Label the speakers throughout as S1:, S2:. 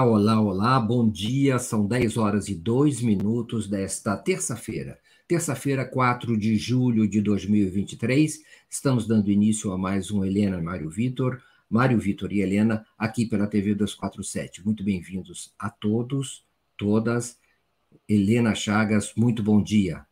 S1: Olá, olá, olá, bom dia. São 10 horas e 2 minutos desta terça-feira. Terça-feira, 4 de julho de 2023. Estamos dando início a mais um Helena Mário Vitor. Mário Vitor e Helena, aqui pela TV 247. Muito bem-vindos a todos, todas. Helena Chagas, muito bom dia.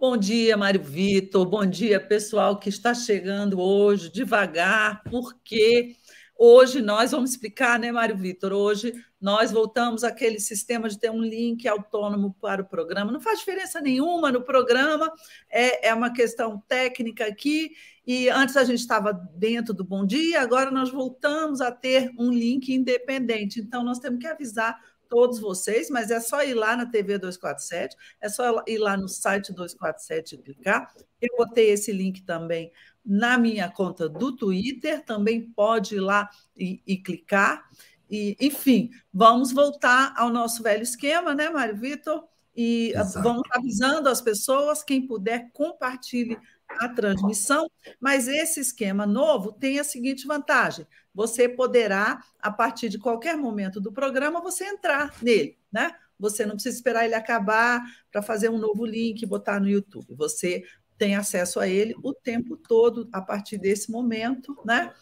S2: Bom dia, Mário Vitor. Bom dia, pessoal que está chegando hoje, devagar, porque Hoje nós vamos explicar, né, Mário Vitor? Hoje nós voltamos àquele sistema de ter um link autônomo para o programa. Não faz diferença nenhuma no programa, é, é uma questão técnica aqui. E antes a gente estava dentro do Bom Dia, agora nós voltamos a ter um link independente. Então nós temos que avisar todos vocês, mas é só ir lá na TV 247, é só ir lá no site 247 e clicar. Eu botei esse link também na minha conta do Twitter, também pode ir lá e, e clicar. E, enfim, vamos voltar ao nosso velho esquema, né, Mário Vitor? E Exato. vamos avisando as pessoas, quem puder, compartilhe a transmissão, mas esse esquema novo tem a seguinte vantagem: você poderá, a partir de qualquer momento do programa, você entrar nele, né? Você não precisa esperar ele acabar para fazer um novo link e botar no YouTube. Você tem acesso a ele o tempo todo a partir desse momento, né?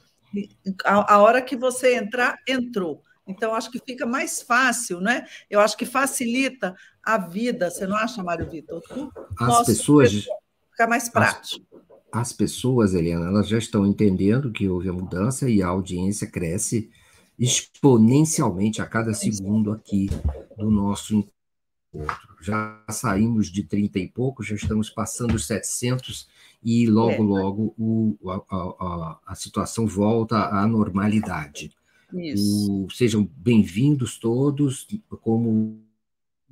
S2: A, a hora que você entrar, entrou. Então, acho que fica mais fácil, né? Eu acho que facilita a vida, você não acha, Mário Vitor?
S1: As pessoas.
S2: Fica mais prático.
S1: As, as pessoas, Eliana, elas já estão entendendo que houve a mudança e a audiência cresce exponencialmente a cada segundo aqui do nosso encontro já saímos de 30 e pouco, já estamos passando os 700 e logo, é. logo o, a, a, a, situação volta à normalidade. O, sejam bem-vindos todos, como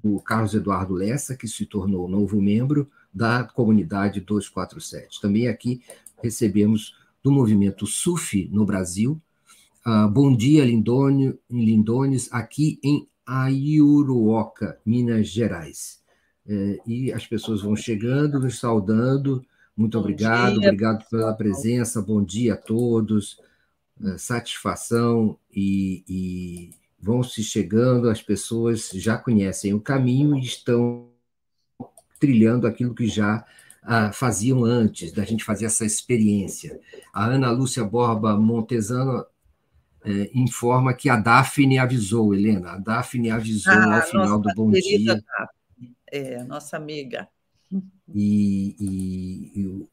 S1: o Carlos Eduardo Lessa, que se tornou novo membro da comunidade 247. Também aqui recebemos do movimento SUF no Brasil. Uh, bom dia, Lindônio, Lindones, aqui em Aiuruoca, Minas Gerais. É, e as pessoas vão chegando, nos saudando. Muito bom obrigado, dia. obrigado pela presença. Bom dia a todos. É, satisfação e, e vão se chegando. As pessoas já conhecem o caminho e estão trilhando aquilo que já ah, faziam antes da gente fazer essa experiência. A Ana Lúcia Borba Montesano é, informa que a Daphne avisou, Helena, a Daphne avisou ah, ao final do Bom Dia.
S2: Daphne. É, nossa amiga.
S1: E, e,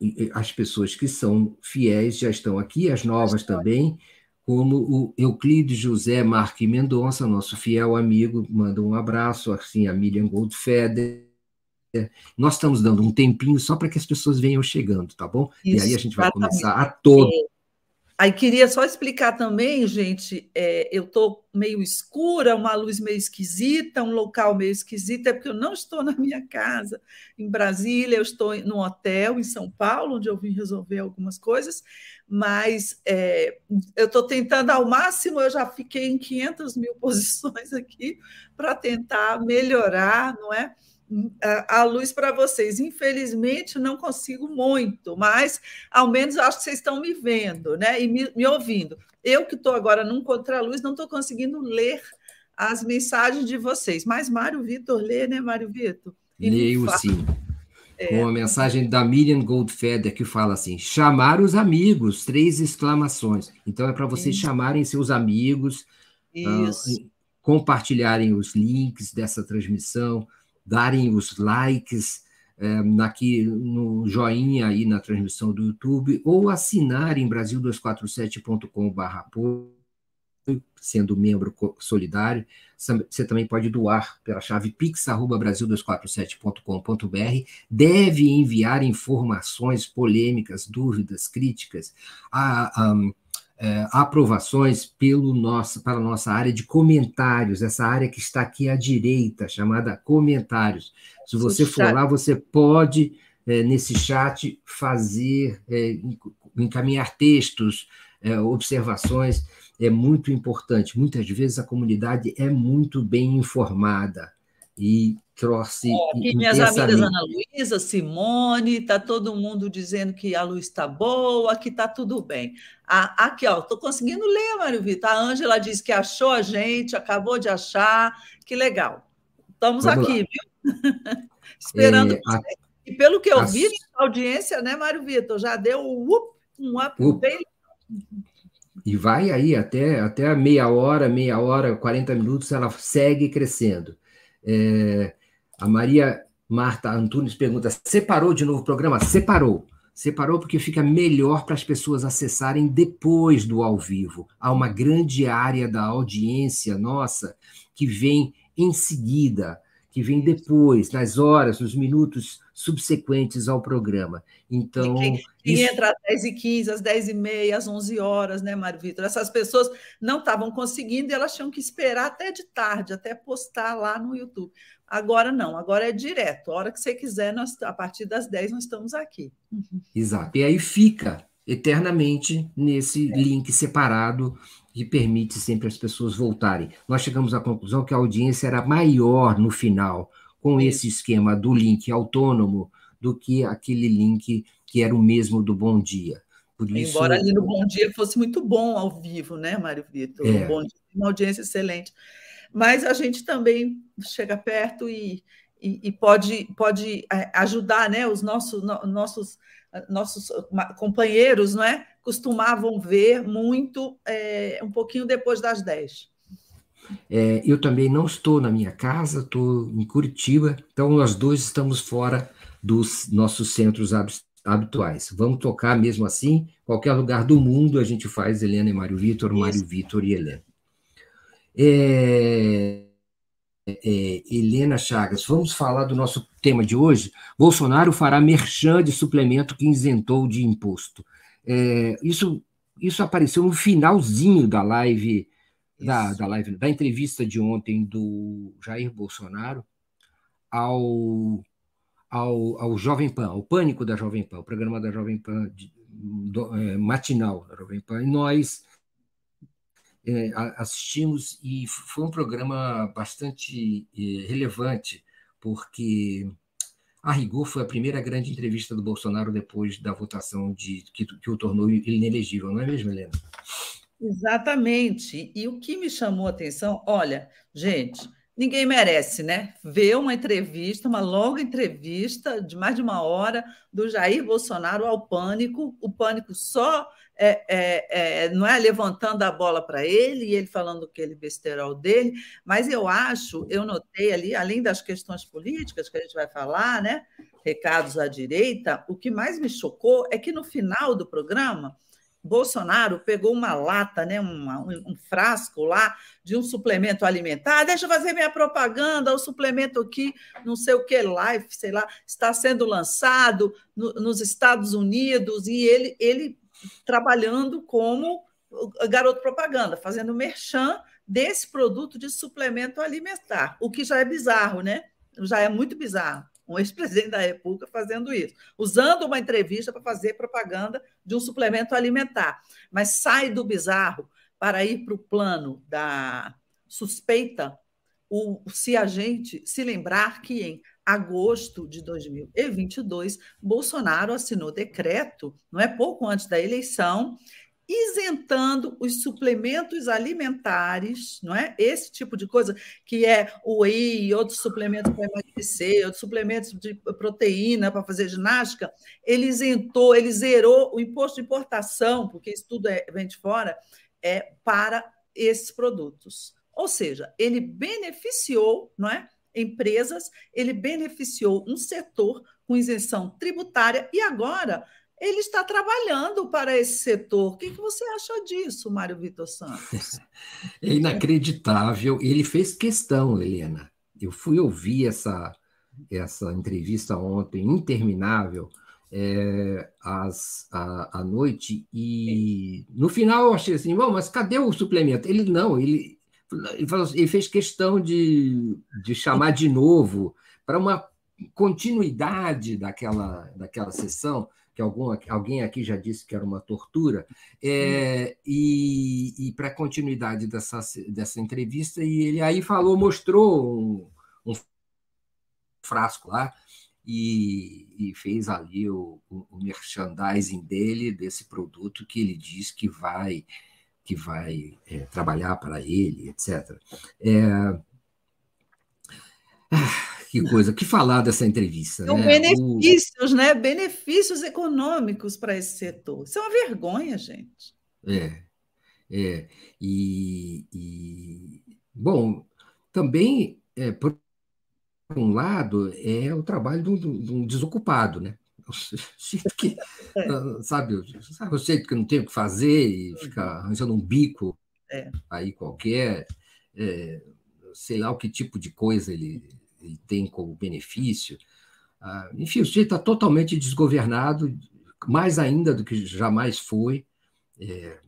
S1: e, as pessoas que são fiéis já estão aqui, as novas também, como o Euclides José Marque Mendonça, nosso fiel amigo, manda um abraço, assim, a Miriam Goldfeder. Nós estamos dando um tempinho só para que as pessoas venham chegando, tá bom? Isso, e aí a gente vai começar a todo.
S2: Aí queria só explicar também, gente, é, eu estou meio escura, uma luz meio esquisita, um local meio esquisito, é porque eu não estou na minha casa em Brasília, eu estou no hotel em São Paulo, onde eu vim resolver algumas coisas, mas é, eu estou tentando ao máximo, eu já fiquei em 500 mil posições aqui para tentar melhorar, não é? A luz para vocês. Infelizmente, não consigo muito, mas ao menos acho que vocês estão me vendo né? e me, me ouvindo. Eu que estou agora num contra-luz, não estou conseguindo ler as mensagens de vocês. Mas Mário Vitor lê, né, Mário Vitor?
S1: Leio sim. É. Com a mensagem da Miriam Goldfeder, que fala assim: chamar os amigos, três exclamações. Então é para vocês chamarem seus amigos, uh, compartilharem os links dessa transmissão, darem os likes é, aqui no joinha aí na transmissão do YouTube, ou assinarem brasil247.com.br sendo membro solidário, você também pode doar pela chave pix@brasil247.com.br. Deve enviar informações, polêmicas, dúvidas, críticas a, a é, aprovações pelo nosso, para a nossa área de comentários, essa área que está aqui à direita, chamada comentários. Se você for lá, você pode, é, nesse chat, fazer, é, encaminhar textos, é, observações. É muito importante. Muitas vezes a comunidade é muito bem informada. E trouxe.
S2: aqui minhas amigas Ana Luísa, Simone, está todo mundo dizendo que a luz está boa, que está tudo bem. A, aqui, ó, estou conseguindo ler, Mário Vitor. A Ângela disse que achou a gente, acabou de achar. Que legal. Estamos Vamos aqui, lá. viu? Esperando. É, a, e pelo que eu a, vi, a audiência, né, Mário Vitor, já deu um up, um up, up. bem.
S1: E vai aí até, até meia hora, meia hora, 40 minutos, ela segue crescendo. É, a Maria Marta Antunes pergunta: separou de novo o programa? Separou. Separou porque fica melhor para as pessoas acessarem depois do ao vivo. Há uma grande área da audiência nossa que vem em seguida, que vem depois, nas horas, nos minutos subsequentes ao programa. Então.
S2: Quem, quem isso... entra às 10h15, às 10h30, às 11 horas, né, Mário Vitor? Essas pessoas não estavam conseguindo e elas tinham que esperar até de tarde, até postar lá no YouTube. Agora não, agora é direto. A hora que você quiser, nós, a partir das 10 nós estamos aqui.
S1: Exato. E aí fica eternamente nesse é. link separado que permite sempre as pessoas voltarem. Nós chegamos à conclusão que a audiência era maior no final, com esse esquema do link autônomo do que aquele link que era o mesmo do Bom Dia.
S2: Por Embora ali no Bom Dia fosse muito bom ao vivo, né, Mário Vitor? É. Bom Dia, uma audiência excelente. Mas a gente também chega perto e, e, e pode, pode é, ajudar, né? Os nossos, nossos, nossos companheiros, não é? Costumavam ver muito é, um pouquinho depois das 10.
S1: É, eu também não estou na minha casa, estou em Curitiba, então nós dois estamos fora dos nossos centros habituais. Vamos tocar mesmo assim, qualquer lugar do mundo a gente faz Helena e Mário Vitor, Mário Vitor e Helena. É, é, Helena Chagas, vamos falar do nosso tema de hoje. Bolsonaro fará merchan de suplemento que isentou de imposto. É, isso, isso apareceu no finalzinho da live da, da live, da entrevista de ontem do Jair Bolsonaro ao, ao, ao Jovem Pan, ao Pânico da Jovem Pan, o programa da Jovem Pan de, do, é, matinal da Jovem Pan, e nós é, assistimos e foi um programa bastante é, relevante, porque a rigor foi a primeira grande entrevista do Bolsonaro depois da votação de que, que o tornou inelegível, não é mesmo, Helena?
S2: Exatamente. E o que me chamou a atenção, olha, gente, ninguém merece, né? Ver uma entrevista, uma longa entrevista de mais de uma hora do Jair Bolsonaro ao Pânico, o Pânico só é, é, é, não é levantando a bola para ele e ele falando aquele besterol dele, mas eu acho, eu notei ali, além das questões políticas que a gente vai falar, né? Recados à direita, o que mais me chocou é que no final do programa Bolsonaro pegou uma lata, né, uma, um frasco lá de um suplemento alimentar. Ah, deixa eu fazer minha propaganda, o suplemento aqui, não sei o que, Life, sei lá, está sendo lançado no, nos Estados Unidos e ele, ele trabalhando como garoto propaganda, fazendo merchan desse produto de suplemento alimentar, o que já é bizarro, né? Já é muito bizarro um ex-presidente da República fazendo isso, usando uma entrevista para fazer propaganda de um suplemento alimentar. Mas sai do bizarro para ir para o plano da suspeita, o, se a gente se lembrar que em agosto de 2022, Bolsonaro assinou decreto, não é pouco antes da eleição, isentando os suplementos alimentares, não é? Esse tipo de coisa que é o whey, outros suplementos para emagrecer, outros suplementos de proteína para fazer ginástica, ele isentou, ele zerou o imposto de importação, porque isso tudo é, vem de fora, é para esses produtos. Ou seja, ele beneficiou, não é? Empresas, ele beneficiou um setor com isenção tributária e agora ele está trabalhando para esse setor. O que, você acha disso, Mário Vitor Santos?
S1: É inacreditável. Ele fez questão, Helena. Eu fui ouvir essa, essa entrevista ontem, interminável, é, às, à, à noite, e no final eu achei assim, bom, mas cadê o suplemento? Ele não, ele, ele, falou, ele fez questão de, de chamar de novo para uma continuidade daquela, daquela sessão que algum, alguém aqui já disse que era uma tortura, é, e, e para continuidade dessa, dessa entrevista, e ele aí falou, mostrou um, um frasco lá e, e fez ali o, o, o, merchandising dele desse produto que ele diz que vai que vai é, trabalhar para ele, etc. É... Ah, que coisa, que falar dessa entrevista.
S2: São né? benefícios, o... né? Benefícios econômicos para esse setor. Isso é uma vergonha, gente.
S1: É, é. E, e bom, também, é, por um lado, é o trabalho de um, de um desocupado, né? Jeito que, é. sabe, sabe, o jeito que não tem o que fazer e fica arranjando um bico é. aí qualquer, é, sei lá o que tipo de coisa ele, ele tem como benefício. Ah, enfim, o sujeito está totalmente desgovernado, mais ainda do que jamais foi, é,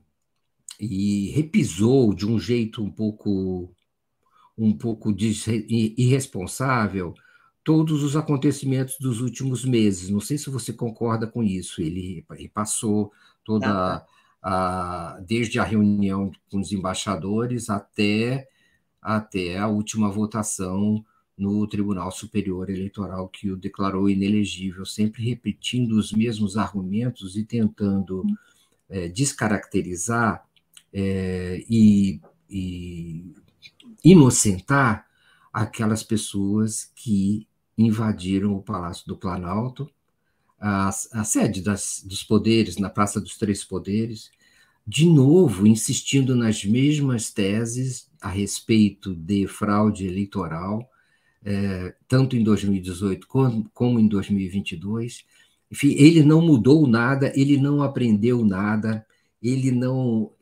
S1: e repisou de um jeito um pouco um pouco irresponsável todos os acontecimentos dos últimos meses. Não sei se você concorda com isso. Ele passou toda a, desde a reunião com os embaixadores até até a última votação no Tribunal Superior Eleitoral que o declarou inelegível, sempre repetindo os mesmos argumentos e tentando é, descaracterizar é, e, e inocentar aquelas pessoas que invadiram o Palácio do Planalto, a, a sede das, dos poderes, na Praça dos Três Poderes, de novo insistindo nas mesmas teses a respeito de fraude eleitoral, é, tanto em 2018 como, como em 2022. Enfim, ele não mudou nada, ele não aprendeu nada, ele não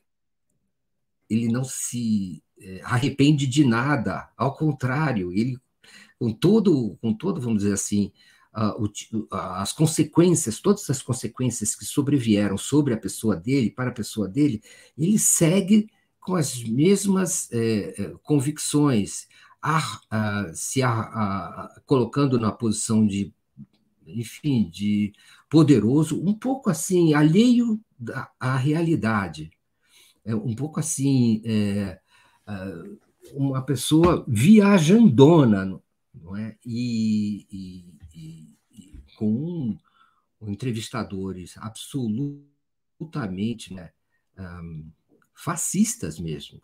S1: ele não se é, arrepende de nada, ao contrário, ele com todo, com todo, vamos dizer assim, as consequências, todas as consequências que sobrevieram sobre a pessoa dele, para a pessoa dele, ele segue com as mesmas é, convicções, a, se a, colocando na posição de, enfim, de poderoso, um pouco assim, alheio à realidade, é, um pouco assim, é, é uma pessoa viajandona, não é? E, e, e, e com um, entrevistadores absolutamente né, um, fascistas mesmo.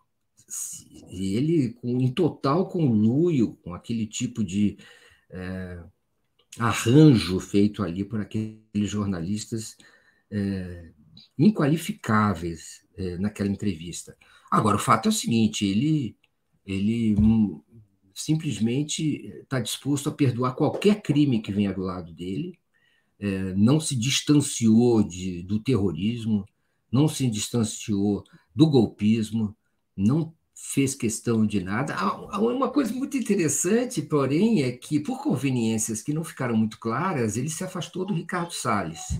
S1: Ele com, em total conluio com aquele tipo de é, arranjo feito ali por aqueles jornalistas é, inqualificáveis é, naquela entrevista. Agora, o fato é o seguinte: ele, ele simplesmente está disposto a perdoar qualquer crime que venha do lado dele, é, não se distanciou de, do terrorismo, não se distanciou do golpismo, não fez questão de nada. Uma coisa muito interessante, porém, é que, por conveniências que não ficaram muito claras, ele se afastou do Ricardo Salles.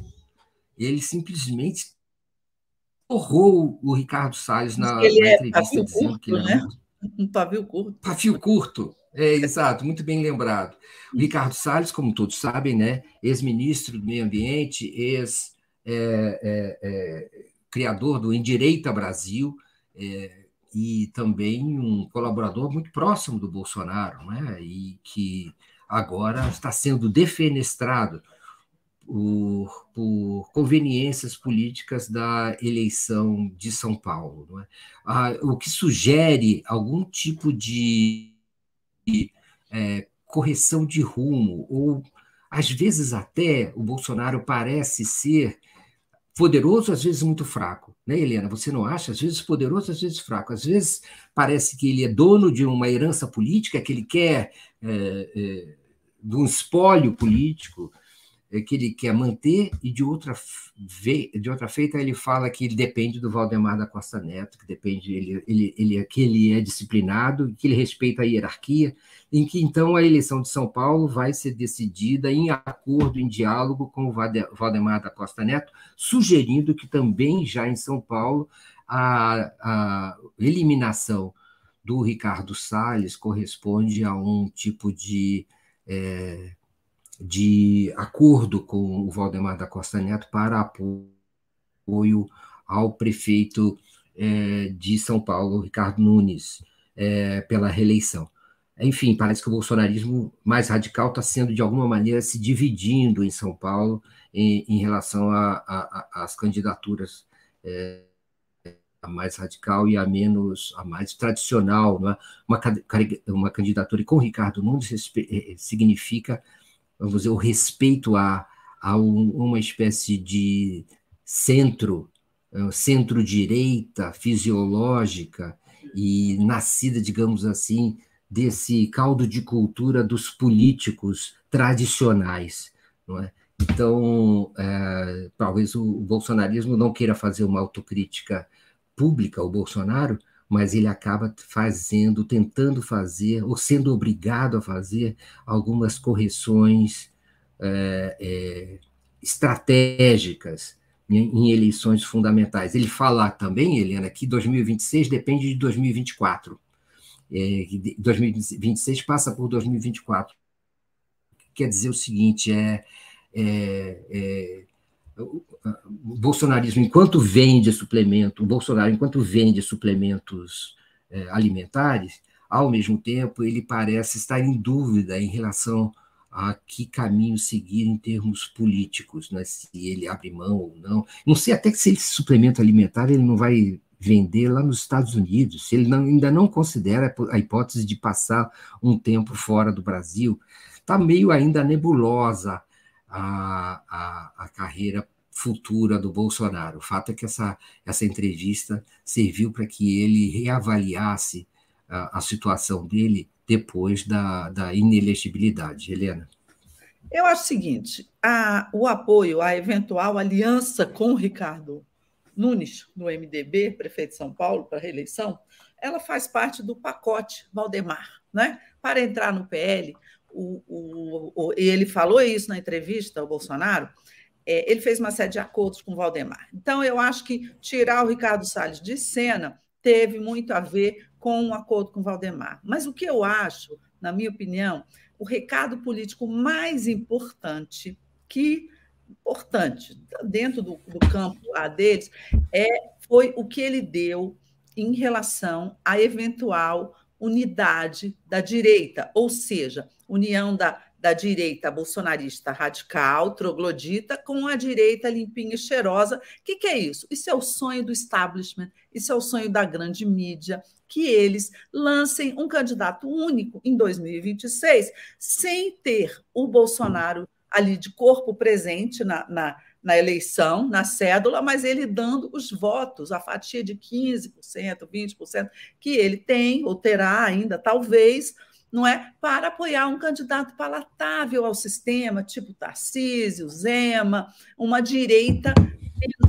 S1: Ele simplesmente horrou o Ricardo Salles na, na
S2: é
S1: entrevista,
S2: dizendo curto, que ele né? Um pavio curto.
S1: Pavio curto, é, exato, muito bem lembrado. O Ricardo Salles, como todos sabem, né, ex-ministro do Meio Ambiente, ex-criador é, é, é do Endireita Brasil, é, e também um colaborador muito próximo do Bolsonaro, né, e que agora está sendo defenestrado por, por, conveniências políticas da eleição de São Paulo. É? Ah, o que sugere algum tipo de é, correção de rumo, ou às vezes até o Bolsonaro parece ser poderoso, às vezes muito fraco, né, Helena? Você não acha? Às vezes poderoso, às vezes fraco. Às vezes parece que ele é dono de uma herança política, que ele quer é, é, de um espólio político, que ele quer manter, e de outra, de outra feita ele fala que ele depende do Valdemar da Costa Neto, que depende, ele, ele, ele, que ele é disciplinado, que ele respeita a hierarquia, em que então a eleição de São Paulo vai ser decidida em acordo, em diálogo com o Valdemar da Costa Neto, sugerindo que também já em São Paulo a, a eliminação do Ricardo Salles corresponde a um tipo de. É, de acordo com o Valdemar da Costa Neto para apoio ao prefeito é, de São Paulo, Ricardo Nunes, é, pela reeleição. enfim, parece que o bolsonarismo mais radical está sendo, de alguma maneira, se dividindo em São Paulo em, em relação às candidaturas é, a mais radical e a menos, a mais tradicional. É? uma, uma candidatura com Ricardo Nunes é, significa, vamos dizer, o respeito a, a um, uma espécie de centro, é, centro-direita fisiológica e nascida, digamos assim, desse caldo de cultura dos políticos tradicionais. Não é? Então, é, talvez o, o bolsonarismo não queira fazer uma autocrítica pública, o Bolsonaro, mas ele acaba fazendo, tentando fazer, ou sendo obrigado a fazer algumas correções é, é, estratégicas em, eleições fundamentais. Ele fala também, Helena, que 2026 depende de 2024. É, 2026 passa por 2024. Quer dizer o seguinte, é, é, é o bolsonarismo, enquanto vende suplemento, o Bolsonaro, enquanto vende suplementos é, alimentares, ao mesmo tempo ele parece estar em dúvida em relação a que caminho seguir em termos políticos, né? se ele abre mão ou não. Não sei até que se esse suplemento alimentar ele não vai vender lá nos Estados Unidos, se ele não, ainda não considera a hipótese de passar um tempo fora do Brasil. Está meio ainda nebulosa a, a, a carreira futura do Bolsonaro. O fato é que essa, essa entrevista serviu para que ele reavaliasse a, a situação dele depois da, da inelegibilidade. Helena.
S2: Eu acho o seguinte: a, o apoio à eventual aliança com Ricardo Nunes, no MDB, prefeito de São Paulo, para reeleição, ela faz parte do pacote Valdemar. Né? Para entrar no PL, o, o, o, e ele falou isso na entrevista ao Bolsonaro, é, ele fez uma série de acordos com o Valdemar. Então, eu acho que tirar o Ricardo Salles de cena teve muito a ver com um acordo com o Valdemar. Mas o que eu acho, na minha opinião, o recado político mais importante que importante dentro do, do campo a deles é foi o que ele deu em relação à eventual unidade da direita, ou seja, união da da direita bolsonarista radical, troglodita, com a direita limpinha e cheirosa. O que, que é isso? Isso é o sonho do establishment, isso é o sonho da grande mídia, que eles lancem um candidato único em 2026, sem ter o Bolsonaro ali de corpo presente na, na, na eleição, na cédula, mas ele dando os votos, a fatia de 15%, 20% que ele tem, ou terá ainda, talvez não é? Para apoiar um candidato palatável ao sistema, tipo Tarcísio, Zema, uma direita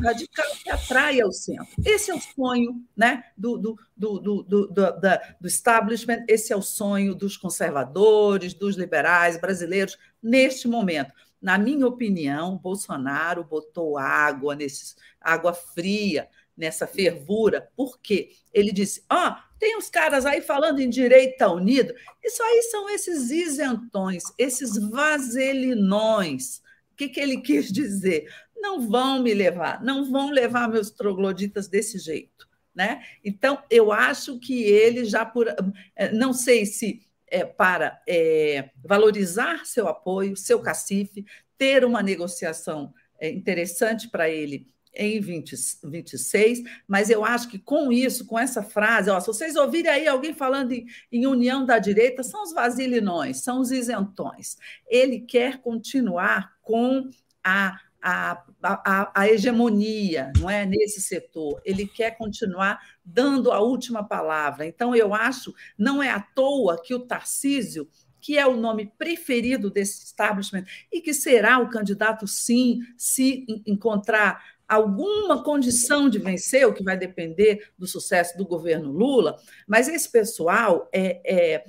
S2: radical que atrai ao centro. Esse é o sonho né, do, do, do, do, do, do, establishment, esse é o sonho dos conservadores, dos liberais brasileiros neste momento. Na minha opinião, Bolsonaro botou água nesses, água fria nessa fervura, porque ele disse: ó, oh, tem os caras aí falando em direita unido. Isso aí são esses isentões, esses vaselinões. O que, que ele quis dizer? Não vão me levar, não vão levar meus trogloditas desse jeito. Né? Então, eu acho que ele já por. Eh, não sei se é para é, valorizar seu apoio, seu cacife, ter uma negociação é, interessante para ele em 20, 26, mas eu acho que com isso, com essa frase, ó, se vocês ouvirem aí alguém falando em, em união da direita, são os vasilinões, são os isentões. Ele quer continuar com a, a, a, a hegemonia não é nesse setor, ele quer continuar dando a última palavra. Então, eu acho, não é à toa que o Tarcísio que é o nome preferido desse establishment e que será o candidato, sim, se encontrar alguma condição de vencer, o que vai depender do sucesso do governo Lula, mas esse pessoal é, é,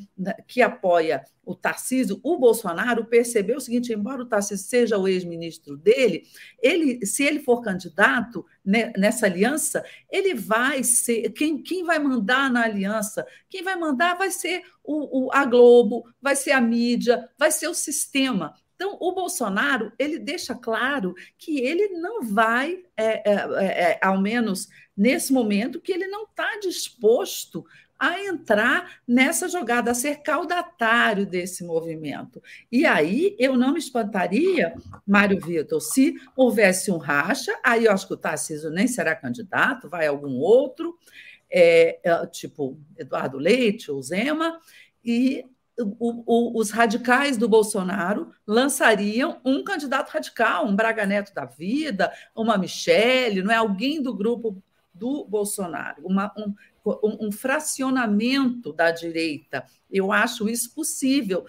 S2: que apoia o Tarcísio, o Bolsonaro percebeu o seguinte: embora o Tarcísio seja o ex-ministro dele, ele, se ele for candidato nessa aliança, ele vai ser. Quem, quem vai mandar na aliança? Quem vai mandar vai ser o, o, a Globo, vai ser a mídia, vai ser o sistema. Então, o Bolsonaro ele deixa claro que ele não vai, é, é, é, é ao menos nesse momento, que ele não está disposto a entrar nessa jogada, a ser caudatário desse movimento. E aí eu não me espantaria, Mário Vitor, se houvesse um racha, aí eu acho que o Tarcísio nem será candidato, vai algum outro, é, é tipo Eduardo Leite ou Zema, e o, o, os radicais do Bolsonaro lançariam um candidato radical, um Braga Neto da vida, uma Michele, não é alguém do grupo do Bolsonaro, uma, um, um, um, fracionamento da direita. Eu acho isso possível,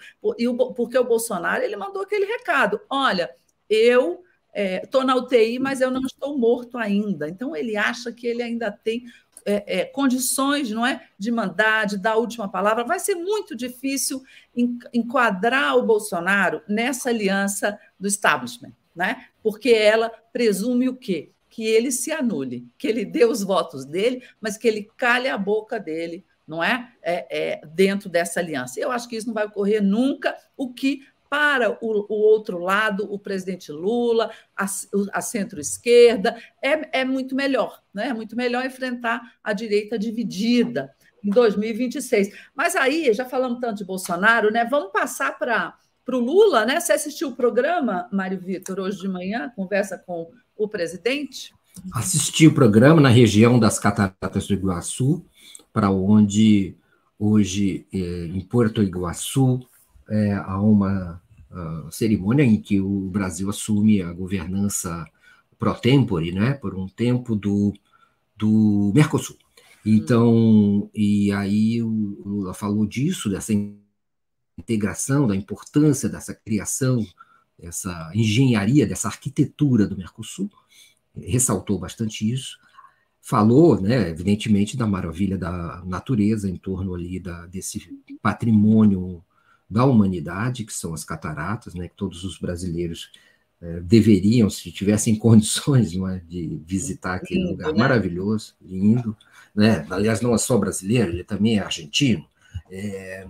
S2: porque o Bolsonaro ele mandou aquele recado: olha, eu estou é, na UTI, mas eu não estou morto ainda. Então ele acha que ele ainda tem é, é, condições, não é, de mandar, de dar a última palavra. Vai ser muito difícil enquadrar o Bolsonaro nessa aliança do establishment, né? Porque ela presume o quê? Que ele se anule, que ele dê os votos dele, mas que ele cale a boca dele, não é? é, é dentro dessa aliança. Eu acho que isso não vai ocorrer nunca, o que para o, o, outro lado, o presidente Lula, a, a centro-esquerda, é, é muito melhor, né? é muito melhor enfrentar a direita dividida em 2026. Mas aí, já falamos tanto de Bolsonaro, né? vamos passar para o Lula, né? Você assistiu o programa, Mário Vitor, hoje de manhã, conversa com o presidente?
S1: Assisti o programa na região das Cataratas do Iguaçu, para onde hoje, eh, em Porto Iguaçu, é, há uma uh, cerimônia em que o Brasil assume a governança pro tempore, né, por um tempo do, do Mercosul. Então, hum. e aí o Lula falou disso, dessa integração, da importância dessa criação, dessa engenharia, dessa arquitetura do Mercosul, ressaltou bastante isso. Falou, né, evidentemente, da maravilha da natureza em torno ali da, desse patrimônio da humanidade, que são as cataratas, né, que todos os brasileiros é, deveriam, se tivessem condições é, de visitar aquele lindo, lugar né? maravilhoso, lindo. Né? Aliás, não é só brasileiro, ele também é argentino. É,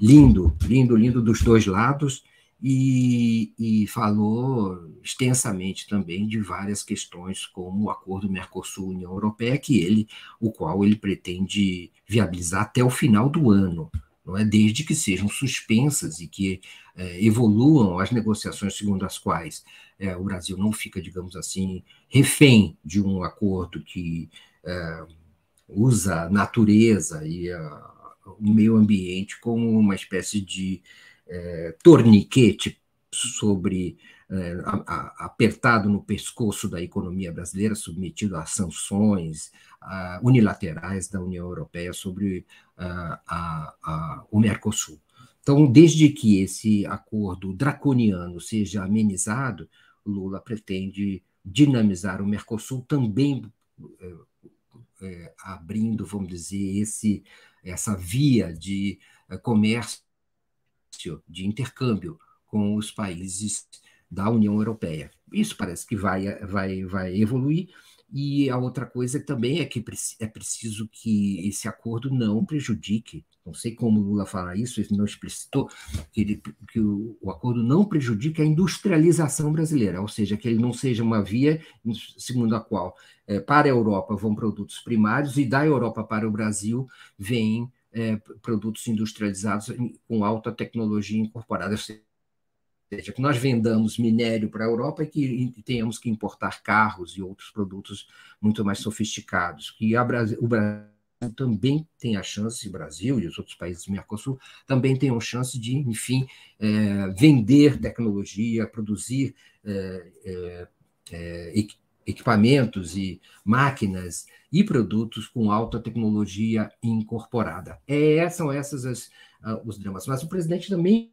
S1: lindo, lindo, lindo dos dois lados. E, e, falou extensamente também de várias questões, como o acordo Mercosul-União Europeia, que ele, o qual ele pretende viabilizar até o final do ano não é? desde que sejam suspensas e que é, evoluam as negociações segundo as quais é, o Brasil não fica, digamos assim, refém de um acordo que é, usa a natureza e a, o meio ambiente como uma espécie de é, torniquete sobre é, apertado no pescoço da economia brasileira, submetido a sanções, unilaterais da União Europeia sobre a, a, o Mercosul. Então, desde que esse acordo draconiano seja amenizado, Lula pretende dinamizar o Mercosul também é, é, abrindo, vamos dizer, esse, essa via de é, comércio, de intercâmbio com os países da União Europeia. Isso parece que vai, vai, vai evoluir, e a outra coisa também é que é preciso que esse acordo não prejudique, não sei como o Lula fala isso, ele não explicitou, que, ele, que o, o, acordo não prejudique a industrialização brasileira, ou seja, que ele não seja uma via segundo a qual é, para a Europa vão produtos primários e da Europa para o Brasil vêm é, produtos industrializados com alta tecnologia incorporada seja, que nós vendamos minério para a Europa e que tenhamos que importar carros e outros produtos muito mais sofisticados, que Brasil, o Brasil também tem a chance, o Brasil e os outros países do Mercosul também têm a chance de, enfim, é, vender tecnologia, produzir é, é, equipamentos e máquinas e produtos com alta tecnologia incorporada. É, são essas as, uh, os dramas. Mas o presidente também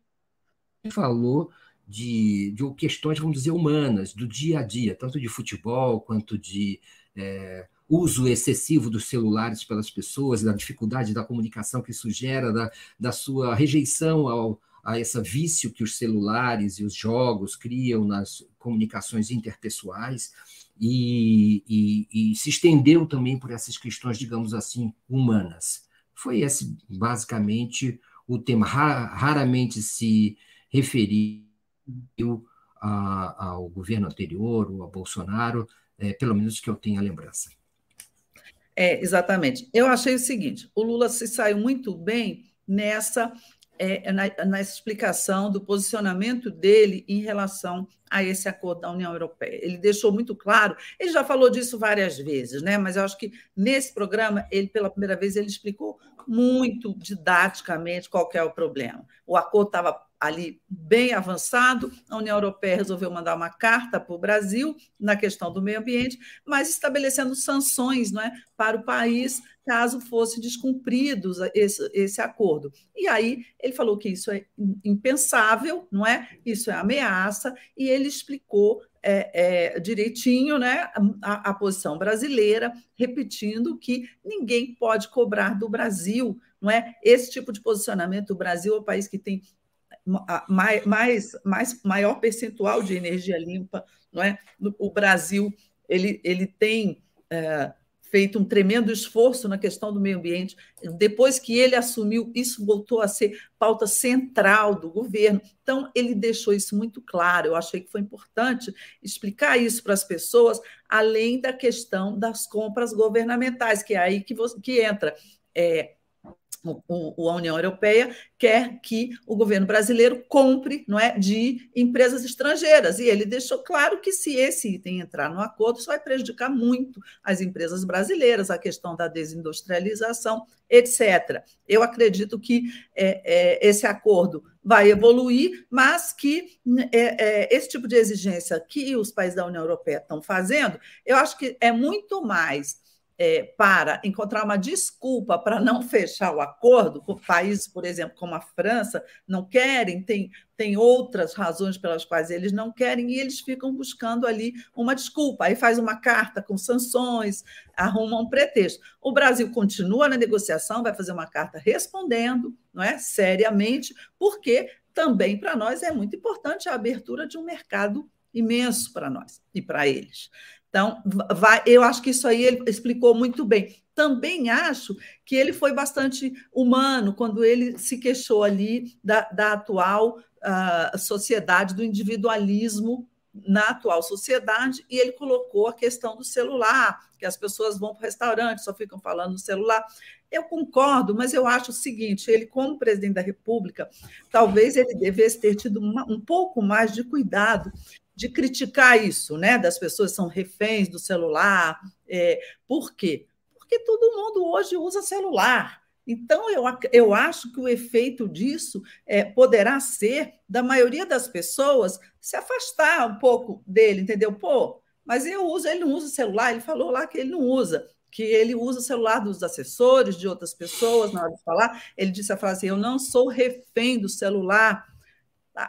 S1: falou de, de questões, vamos dizer, humanas, do dia a dia, tanto de futebol quanto de é, uso excessivo dos celulares pelas pessoas, da dificuldade da comunicação que isso gera, da, da sua rejeição ao, a esse vício que os celulares e os jogos criam nas comunicações interpessoais. E, e, e, se estendeu também por essas questões, digamos assim, humanas. Foi esse, basicamente, o tema. Raramente se referiu a, ao governo anterior, ou a Bolsonaro, é, pelo menos que eu tenha lembrança.
S2: É, exatamente. Eu achei o seguinte: o Lula se saiu muito bem nessa é, na, na, explicação do posicionamento dele em relação a esse acordo da União Europeia. Ele deixou muito claro, ele já falou disso várias vezes, né? mas eu acho que nesse programa, ele, pela primeira vez, ele explicou muito didaticamente qual é o problema. O acordo estava ali bem avançado, a União Europeia resolveu mandar uma carta para o Brasil na questão do meio ambiente, mas estabelecendo sanções não é, para o país caso fosse descumprido esse, esse acordo. E aí ele falou que isso é impensável, não é? Isso é ameaça, e ele explicou é, é, direitinho né, a, a posição brasileira, repetindo que ninguém pode cobrar do Brasil, não é? Esse tipo de posicionamento, o Brasil é o país que tem mais, mais, mais maior percentual de energia limpa, não é? O Brasil ele, ele tem é, feito um tremendo esforço na questão do meio ambiente. Depois que ele assumiu, isso voltou a ser pauta central do governo. Então, ele deixou isso muito claro. Eu achei que foi importante explicar isso para as pessoas, além da questão das compras governamentais, que é aí que, você, que entra. É, a União Europeia quer que o governo brasileiro compre não é, de empresas estrangeiras. E ele deixou claro que, se esse item entrar no acordo, isso vai prejudicar muito as empresas brasileiras, a questão da desindustrialização, etc. Eu acredito que é, é, esse acordo vai evoluir, mas que é, é esse tipo de exigência que os países da União Europeia estão fazendo, eu acho que é muito mais é, para encontrar uma desculpa para não fechar o acordo, com países, por exemplo, como a França, não querem, tem, tem outras razões pelas quais eles não querem, e eles ficam buscando ali uma desculpa. Aí faz uma carta com sanções, arruma um pretexto. O Brasil continua na negociação, vai fazer uma carta respondendo, não é, seriamente, porque também para nós é muito importante a abertura de um mercado imenso para nós e para eles. Então, vai, eu acho que isso aí ele explicou muito bem. Também acho que ele foi bastante humano quando ele se queixou ali da, da atual uh, sociedade, do individualismo na atual sociedade, e ele colocou a questão do celular, que as pessoas vão para o restaurante, só ficam falando no celular. Eu concordo, mas eu acho o seguinte: ele, como presidente da República, talvez ele devesse ter tido uma, um pouco mais de cuidado de criticar isso, né? Das pessoas são reféns do celular. É, por quê? Porque todo mundo hoje usa celular. Então, eu, eu acho que o efeito disso é, poderá ser da maioria das pessoas se afastar um pouco dele, entendeu? Pô, mas eu uso, ele não usa celular, ele falou lá que ele não usa, que ele usa o celular dos assessores, de outras pessoas, na hora de falar. Ele disse a frase: Eu não sou refém do celular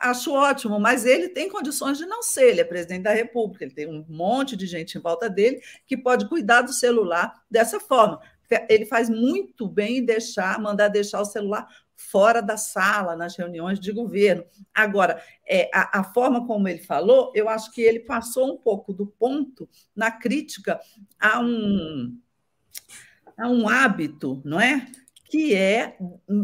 S2: acho ótimo, mas ele tem condições de não ser, ele é presidente da República, ele tem um monte de gente em volta dele que pode cuidar do celular dessa forma. Ele faz muito bem em deixar, mandar deixar o celular fora da sala, nas reuniões de governo. Agora, é, a, a, forma como ele falou, eu acho que ele passou um pouco do ponto na crítica a um, a um hábito, não é? Que é,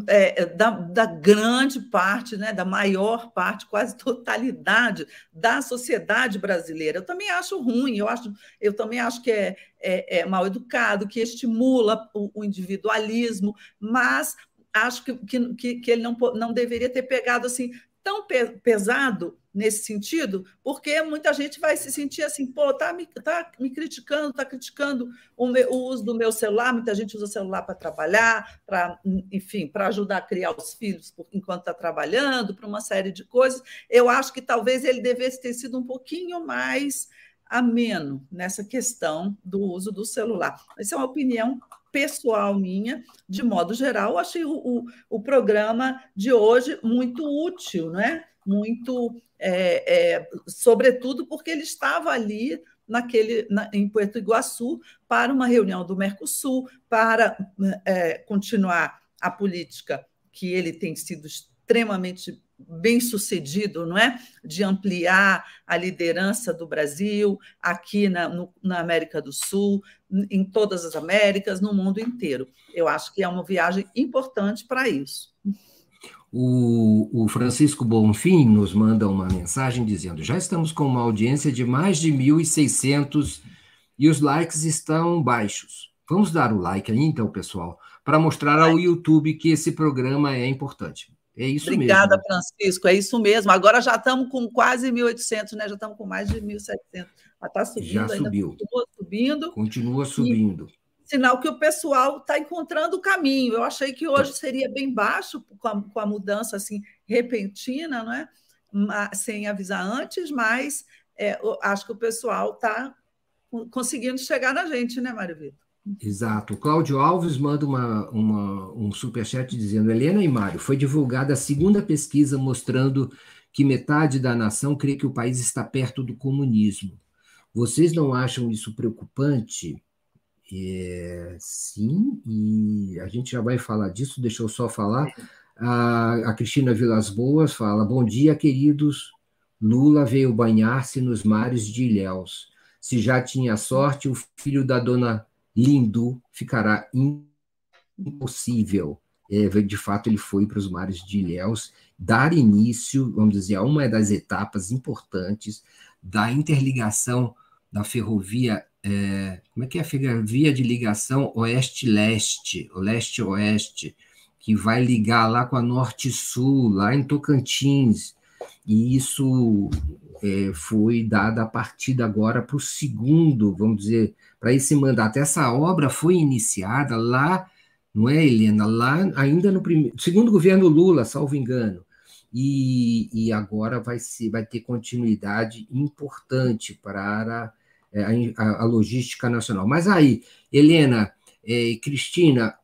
S2: é da, da, grande parte, né, da maior parte, quase totalidade da sociedade brasileira. Eu também acho ruim, eu, acho, eu também acho que é, é, é mal educado, que estimula o, o individualismo, mas acho que, que, que ele não, não deveria ter pegado assim tão pesado nesse sentido, porque muita gente vai se sentir assim, pô, tá me, tá me criticando, tá criticando o, meu, o uso do meu celular, muita gente usa celular para trabalhar, para, enfim, para ajudar a criar os filhos enquanto está trabalhando, para uma série de coisas. Eu acho que talvez ele devesse ter sido um pouquinho mais ameno nessa questão do uso do celular. Essa é uma opinião pessoal minha, de modo geral, eu achei o, o, o programa de hoje muito útil, não é? Muito, é, é, sobretudo porque ele estava ali naquele na, em Puerto Iguaçu para uma reunião do Mercosul, para é, continuar a política que ele tem sido extremamente bem sucedido, não é, de ampliar a liderança do Brasil aqui na, no, na América do Sul, em todas as Américas, no mundo inteiro. Eu acho que é uma viagem importante para isso.
S1: O, o, Francisco Bonfim nos manda uma mensagem dizendo: já estamos com uma audiência de mais de 1.600 e os likes estão baixos. Vamos dar o like aí, então, pessoal, para mostrar ao YouTube que esse programa é importante. É isso
S2: Obrigada,
S1: mesmo.
S2: Obrigada, Francisco. É isso mesmo. Agora já estamos com quase 1.800, né? Já estamos com mais de 1.700. Está subindo
S1: já
S2: ainda,
S1: subiu.
S2: continua subindo.
S1: Continua subindo.
S2: Sinal que o pessoal está encontrando o caminho. Eu achei que hoje seria bem baixo, com a, com a mudança assim repentina, não é? sem avisar antes, mas é, acho que o pessoal está conseguindo chegar na gente, né, Mário Vitor?
S1: Exato. O Cláudio Alves manda uma, uma, um superchat dizendo: Helena e Mário, foi divulgada a segunda pesquisa mostrando que metade da nação crê que o país está perto do comunismo. Vocês não acham isso preocupante? É, sim, e a gente já vai falar disso, deixa eu só falar. A, a Cristina Vilas Boas fala: Bom dia, queridos. Lula veio banhar-se nos mares de Ilhéus. Se já tinha sorte, o filho da dona Lindu ficará impossível. É, de fato, ele foi para os mares de Ilhéus dar início, vamos dizer, a uma das etapas importantes da interligação da ferrovia. É, como é que é a ferrovia de ligação oeste-leste, leste-oeste, que vai ligar lá com a norte-sul, lá em Tocantins. E isso é, foi dado a partir agora para o segundo, vamos dizer, para esse mandato. Essa obra foi iniciada lá, não é, Helena? Lá ainda no primeiro, segundo governo Lula, salvo engano. E, e agora vai, ser, vai ter continuidade importante para a, a, a logística nacional. Mas aí, Helena é, Cristina,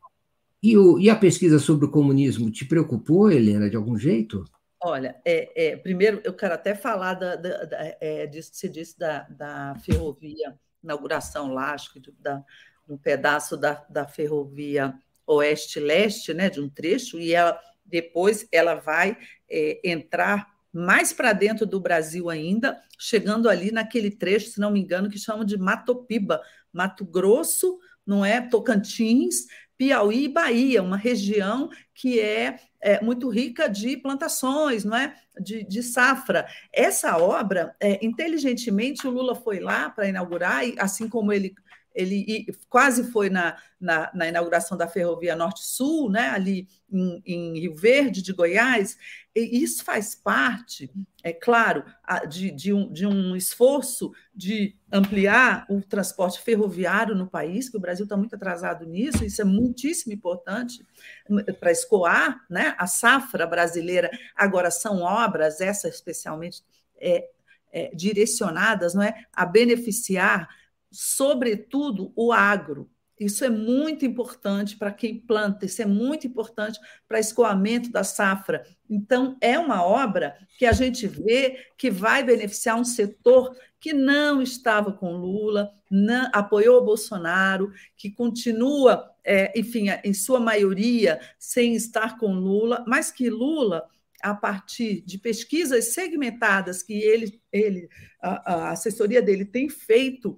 S1: e, o, e, a pesquisa sobre o comunismo te preocupou, Helena, de algum jeito?
S2: Olha, é, é, primeiro eu quero até falar da, da, da, é, disso que você disse da, da ferrovia, inauguração lá, acho que da, um pedaço da, da ferrovia oeste-leste, né, de um trecho, e ela depois ela vai é, entrar mais para dentro do Brasil ainda, chegando ali naquele trecho, se não me engano, que chamam de Matopiba, Mato Grosso, não é? Tocantins, Piauí e Bahia, uma região que é, é muito rica de plantações, não é? De, de safra. Essa obra, é, inteligentemente, o Lula foi lá para inaugurar, e assim como ele ele quase foi na, na, na, inauguração da Ferrovia Norte-Sul, né, ali em, em, Rio Verde, de Goiás, e isso faz parte, é claro, de, de, um, de um esforço de ampliar o transporte ferroviário no país, que o Brasil está muito atrasado nisso, isso é muitíssimo importante hum, para escoar né, a safra brasileira. Agora, são obras, essas especialmente é, é, direcionadas não é, a beneficiar sobretudo o agro. Isso é muito importante para quem planta, isso é muito importante para escoamento da safra. Então, é uma obra que a gente vê que vai beneficiar um setor que não estava com Lula, não, apoiou o Bolsonaro, que continua, é, enfim, em sua maioria, sem estar com Lula, mas que Lula a partir de pesquisas segmentadas que ele, ele a, a assessoria dele tem feito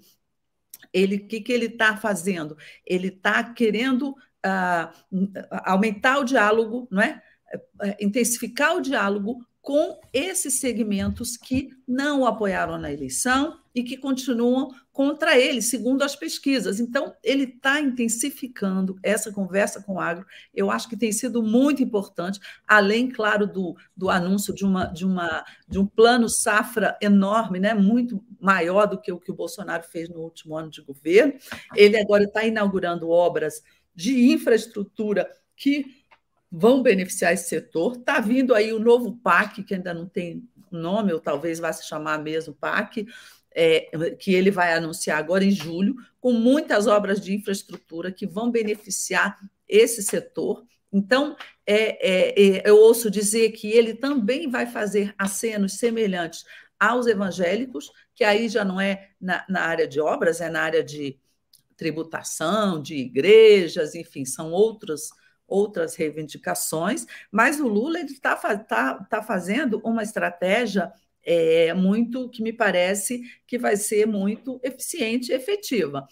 S2: ele que, que ele está fazendo? Ele está querendo uh, aumentar o diálogo, não é? é? intensificar o diálogo com esses segmentos que não o apoiaram na eleição e que continuam contra ele, segundo as pesquisas. Então, ele está intensificando essa conversa com o agro. Eu acho que tem sido muito importante, além, claro, do, do anúncio de, uma, de, uma, de um plano safra enorme, né? muito maior do que o que o Bolsonaro fez no último ano de governo. Ele agora está inaugurando obras de infraestrutura que vão beneficiar esse setor. Está vindo aí o novo PAC, que ainda não tem nome, ou talvez vá se chamar mesmo PAC, é, que ele vai anunciar agora em julho, com muitas obras de infraestrutura que vão beneficiar esse setor. Então, é, é, é, eu ouço dizer que ele também vai fazer acenos semelhantes aos evangélicos, que aí já não é na, na área de obras, é na área de tributação, de igrejas, enfim, são outros outras reivindicações, mas o Lula está tá, tá fazendo uma estratégia é, muito que me parece que vai ser muito eficiente e efetiva.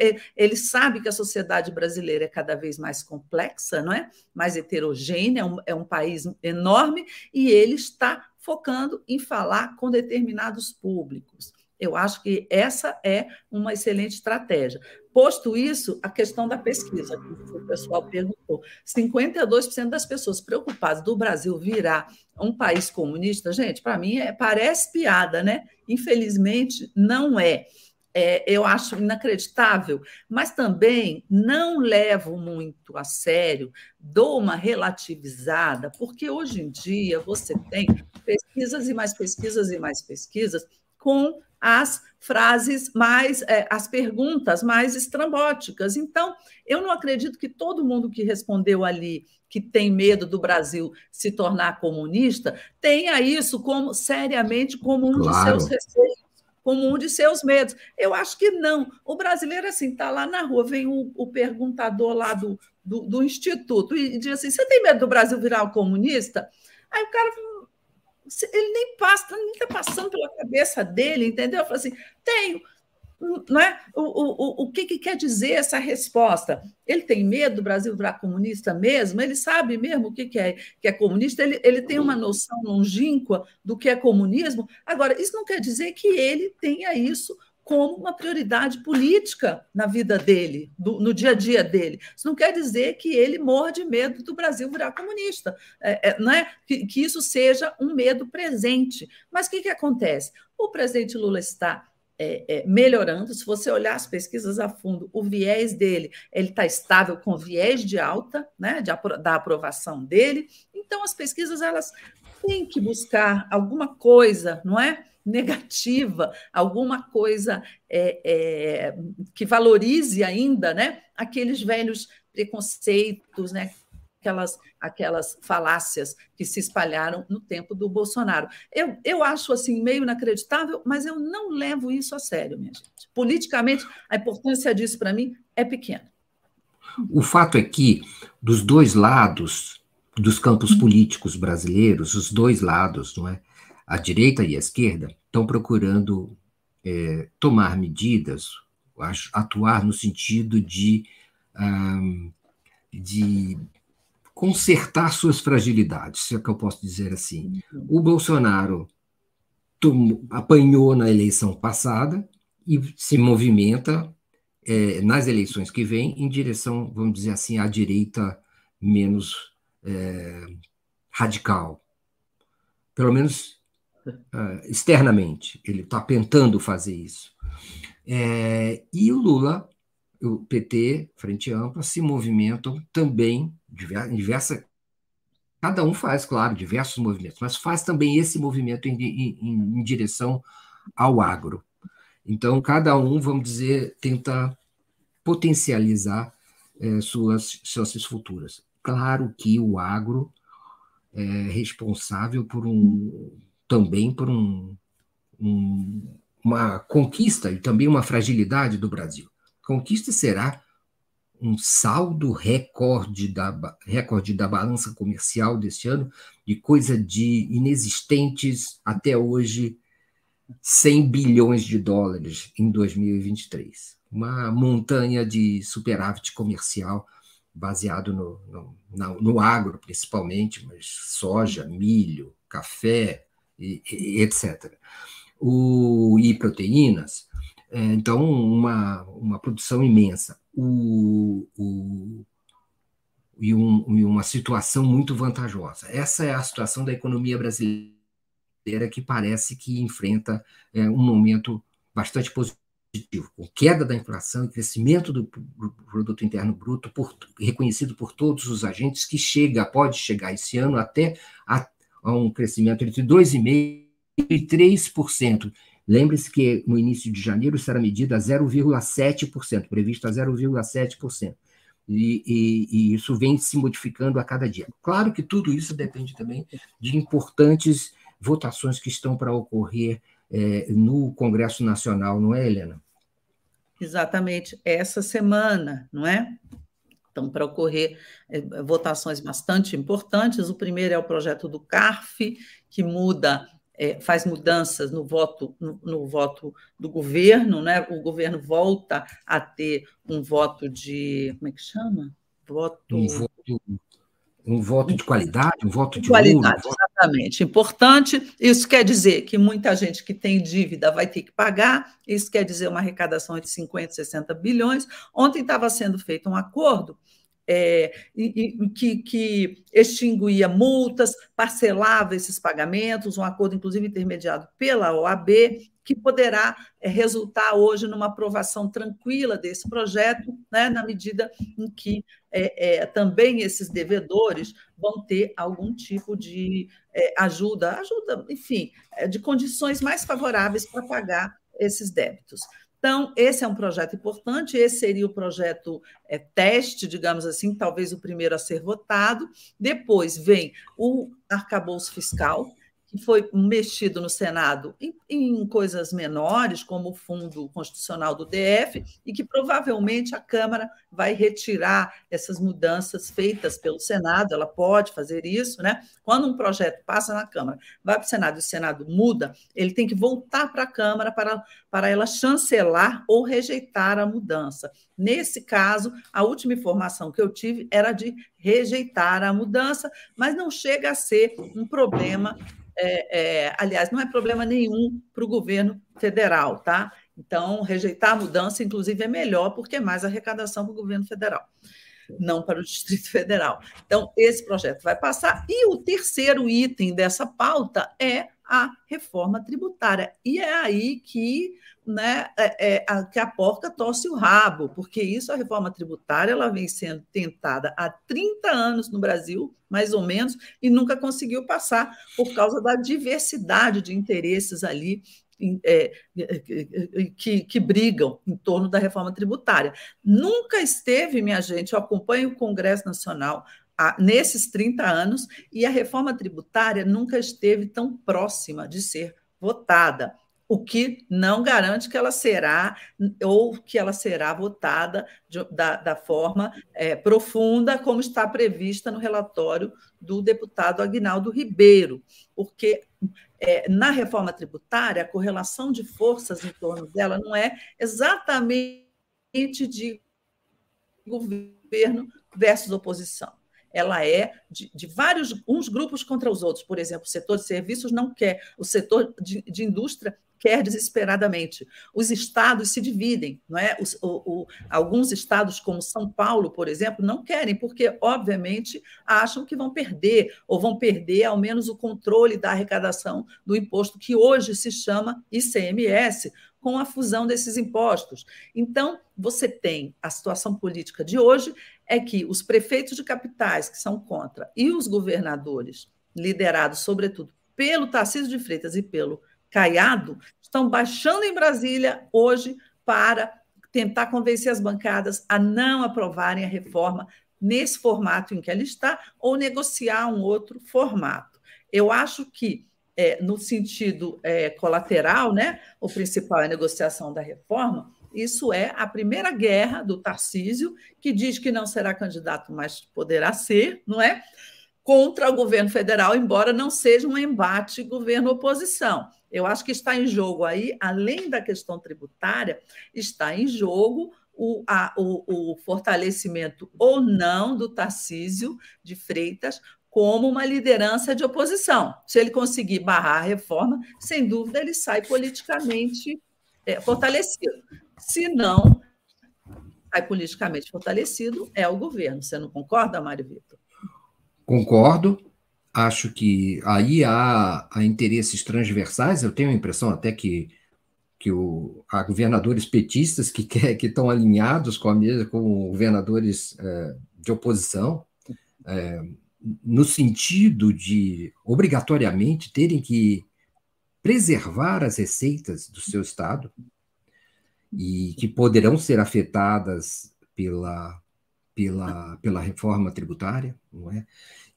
S2: É, ele sabe que a sociedade brasileira é cada vez mais complexa, não é? mais heterogênea, é um, é um país enorme, e ele está focando em falar com determinados públicos. Eu acho que essa é uma excelente estratégia. Posto isso, a questão da pesquisa, que o pessoal perguntou. 52% das pessoas preocupadas do Brasil virar um país comunista, gente, para mim é, parece piada, né? Infelizmente, não é. é. Eu acho inacreditável, mas também não levo muito a sério, dou uma relativizada, porque hoje em dia você tem pesquisas e mais pesquisas e mais pesquisas com as frases mais, é, as perguntas mais estrambóticas. Então, eu não acredito que todo mundo que respondeu ali que tem medo do Brasil se tornar comunista tenha isso como seriamente como um claro. de seus receios, como um de seus medos. Eu acho que não. O brasileiro assim está lá na rua, vem o, o perguntador lá do, do, do, instituto e diz assim: você tem medo do Brasil virar comunista? Aí o cara ele nem passa, nem está passando pela cabeça dele, entendeu? Fala assim, tenho. Não é? o, o, o que, que quer dizer essa resposta? Ele tem medo do Brasil virar comunista mesmo? Ele sabe mesmo o que, que, é, que é comunista? Ele, ele tem uma noção longínqua do que é comunismo? Agora, isso não quer dizer que ele tenha isso como uma prioridade política na vida dele, do, no dia a dia dele. Isso não quer dizer que ele morra de medo do Brasil virar comunista, é, é, não é? Que, que, isso seja um medo presente. Mas o que, que acontece? O presidente Lula está é, é melhorando. Se você olhar as pesquisas a fundo, o viés dele ele está estável com viés de alta, né, de, da aprovação dele. Então, as pesquisas elas têm que buscar alguma coisa, não é? Negativa, alguma coisa é, é, que valorize ainda né, aqueles velhos preconceitos, né, aquelas, aquelas falácias que se espalharam no tempo do Bolsonaro. Eu, eu acho assim meio inacreditável, mas eu não levo isso a sério, minha gente. Politicamente, a importância disso para mim é pequena.
S1: O fato é que, dos dois lados dos campos políticos brasileiros, os dois lados, não é? A direita e a esquerda estão procurando é, tomar medidas, atuar no sentido de, um, de consertar suas fragilidades, se é que eu posso dizer assim. O Bolsonaro tomou, apanhou na eleição passada e se movimenta é, nas eleições que vêm em direção, vamos dizer assim, à direita menos é, radical. Pelo menos uh, externamente. Ele está tentando fazer isso. É, e o Lula, o PT, Frente Ampla, se movimentam também em diversa. Cada um faz, claro, diversos movimentos, mas faz também esse movimento em, em, em direção ao agro. Então, cada um, vamos dizer, tenta potencializar é, suas chances futuras. Claro que o agro é responsável por um também por um, um, uma conquista e também uma fragilidade do Brasil. Conquista será um saldo recorde da, recorde da balança comercial deste ano, de coisa de inexistentes até hoje 100 bilhões de dólares em 2023. Uma montanha de superávit comercial baseado no, no, no agro, principalmente, mas soja, milho, café, etc. O, e proteínas, é, então, uma, uma produção imensa. O, o, e, um, e uma situação muito vantajosa. Essa é a situação da economia brasileira que parece que enfrenta é, um momento bastante positivo, com queda da inflação e crescimento do produto interno bruto por, reconhecido por todos os agentes que chega, pode chegar esse ano até a a um crescimento entre 2,5% e 3%. Lembre-se que no início de janeiro será medida a 0,7%, previsto a 0,7%. E, e, e, isso vem se modificando a cada dia. Claro que tudo isso depende também de importantes votações que estão para ocorrer é, no Congresso Nacional, não é, Helena?
S2: Exatamente, essa semana, não é? Então, para ocorrer é, votações bastante importantes, o primeiro é o projeto do CARF, que muda, é, faz mudanças no voto, no, no, voto do governo, né? O governo volta a ter um voto de. Como é que chama?
S1: Voto. Um voto, um voto de qualidade, um voto de, qualidade, ouro,
S2: Exatamente. Importante. Isso quer dizer que muita gente que tem dívida vai ter que pagar. Isso quer dizer uma arrecadação de 50, 60 bilhões. Ontem estava sendo feito um acordo é, e, e, que, que, extinguia multas, parcelava esses pagamentos, um acordo, inclusive, intermediado pela OAB, que poderá é, resultar hoje numa aprovação tranquila desse projeto, né, na medida em que é, é também esses devedores vão ter algum tipo de é, ajuda, ajuda, enfim, de condições mais favoráveis para pagar esses débitos. Então, esse é um projeto importante, esse seria o projeto é, teste, digamos assim, talvez o primeiro a ser votado. Depois vem o arcabouço fiscal, que foi mexido no Senado em, em, coisas menores, como o Fundo Constitucional do DF, e que provavelmente a Câmara vai retirar essas mudanças feitas pelo Senado, ela pode fazer isso, né? Quando um projeto passa na Câmara, vai para o Senado e o Senado muda, ele tem que voltar para a Câmara para, para ela chancelar ou rejeitar a mudança. Nesse caso, a última informação que eu tive era de rejeitar a mudança, mas não chega a ser um problema é, é, aliás, não é problema nenhum para o governo federal, tá? Então, rejeitar a mudança, inclusive, é melhor, porque é mais arrecadação para o governo federal, não para o Distrito Federal. Então, esse projeto vai passar. E o terceiro item dessa pauta é a reforma tributária. E é aí que, né, é, é, a, que a porca torce o rabo, porque isso, a reforma tributária, ela vem sendo tentada há 30 anos no Brasil, mais ou menos, e nunca conseguiu passar por causa da diversidade de interesses ali é, que, que, brigam em torno da reforma tributária. Nunca esteve, minha gente, eu acompanho o Congresso Nacional nesses 30 anos, e a reforma tributária nunca esteve tão próxima de ser votada, o que não garante que ela será ou que ela será votada de, da, da, forma é, profunda como está prevista no relatório do deputado Agnaldo Ribeiro, porque é, na reforma tributária a correlação de forças em torno dela não é exatamente de governo versus oposição ela é de, de, vários uns grupos contra os outros. Por exemplo, o setor de serviços não quer, o setor de, de indústria quer desesperadamente. Os estados se dividem, não é? Os, o, o, alguns estados, como São Paulo, por exemplo, não querem, porque, obviamente, acham que vão perder, ou vão perder ao menos o controle da arrecadação do imposto, que hoje se chama ICMS, com a fusão desses impostos. Então, você tem a situação política de hoje é que os prefeitos de capitais que são contra e os governadores, liderados sobretudo pelo Tarcísio de Freitas e pelo Caiado, estão baixando em Brasília hoje para tentar convencer as bancadas a não aprovarem a reforma nesse formato em que ela está ou negociar um outro formato. Eu acho que é, no sentido é, colateral, né, o principal é a negociação da reforma, isso é a primeira guerra do Tarcísio, que diz que não será candidato, mas poderá ser, não é? Contra o governo federal, embora não seja um embate governo-oposição. Eu acho que está em jogo aí, além da questão tributária, está em jogo o, a, o, o fortalecimento ou não do Tarcísio de Freitas como uma liderança de oposição. Se ele conseguir barrar a reforma, sem dúvida ele sai politicamente é, fortalecido. Se não, sai politicamente fortalecido é o governo. Você não concorda, Mário Vitor?
S1: Concordo. Acho que aí há, há interesses transversais. Eu tenho a impressão até que que o, há governadores petistas que, quer, que estão alinhados com a mesa com governadores é, de oposição. É, no sentido de obrigatoriamente terem que preservar as receitas do seu Estado e que poderão ser afetadas pela, pela, pela reforma tributária, não é?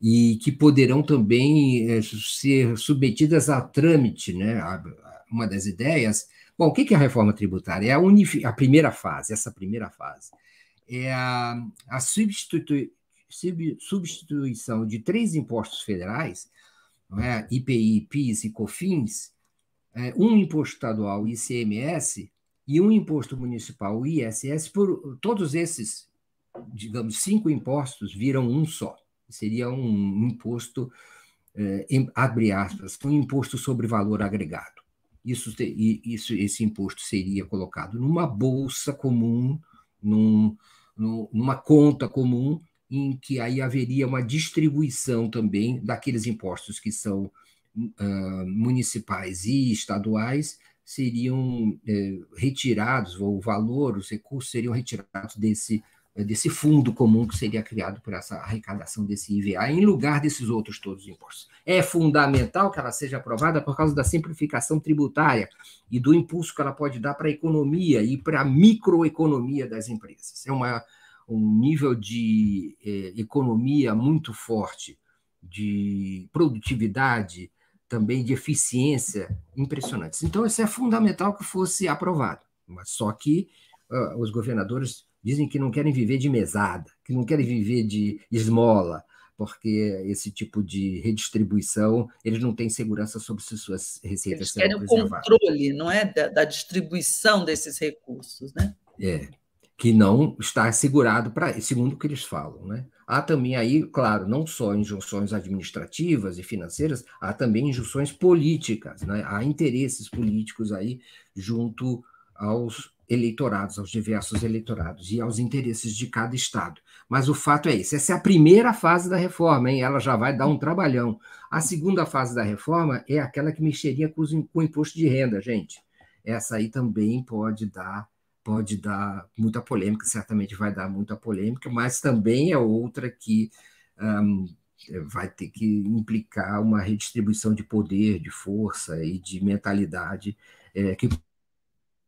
S1: E que poderão também é, ser submetidas a trâmite, né? Uma das ideias. Bom, o que é a reforma tributária? É a, a primeira fase, essa primeira fase. É a, a substitui, substituição de três impostos federais, é? IPI, PIS e COFINS, é, um imposto estadual, ICMS, e um imposto municipal, ISS, por todos esses, digamos, cinco impostos viram um só. Seria um imposto é, abre aspas, um imposto sobre valor agregado. Isso, isso, esse imposto seria colocado numa bolsa comum, num, numa conta comum, em que aí haveria uma distribuição também daqueles impostos que são uh, municipais e estaduais, seriam uh, retirados, ou o valor, os recursos seriam retirados desse desse fundo comum que seria criado por essa arrecadação desse IVA, em lugar desses outros todos os impostos. É fundamental que ela seja aprovada por causa da simplificação tributária e do impulso que ela pode dar para a economia e para a microeconomia das empresas. É uma, um nível de eh, economia muito forte, de produtividade, também de eficiência impressionantes. Então, isso é fundamental que fosse aprovado. Mas só que uh, os governadores dizem que não querem viver de mesada, que não querem viver de esmola, porque esse tipo de redistribuição, eles não têm segurança sobre se suas receitas
S2: eles serão querem o controle, não é, da, da, distribuição desses recursos, né?
S1: É, que não está assegurado para, segundo o que eles falam, né? Há também aí, claro, não só injunções administrativas e financeiras, há também injunções políticas, né? Há interesses políticos aí junto aos eleitorados, aos diversos eleitorados e aos interesses de cada estado. Mas o fato é esse: essa é a primeira fase da reforma, hein? ela já vai dar um trabalhão. A segunda fase da reforma é aquela que mexeria com, o imposto de renda, gente. Essa aí também pode dar pode dar muita polêmica, certamente vai dar muita polêmica, mas também é outra que um, vai ter que implicar uma redistribuição de poder, de força e de mentalidade é, que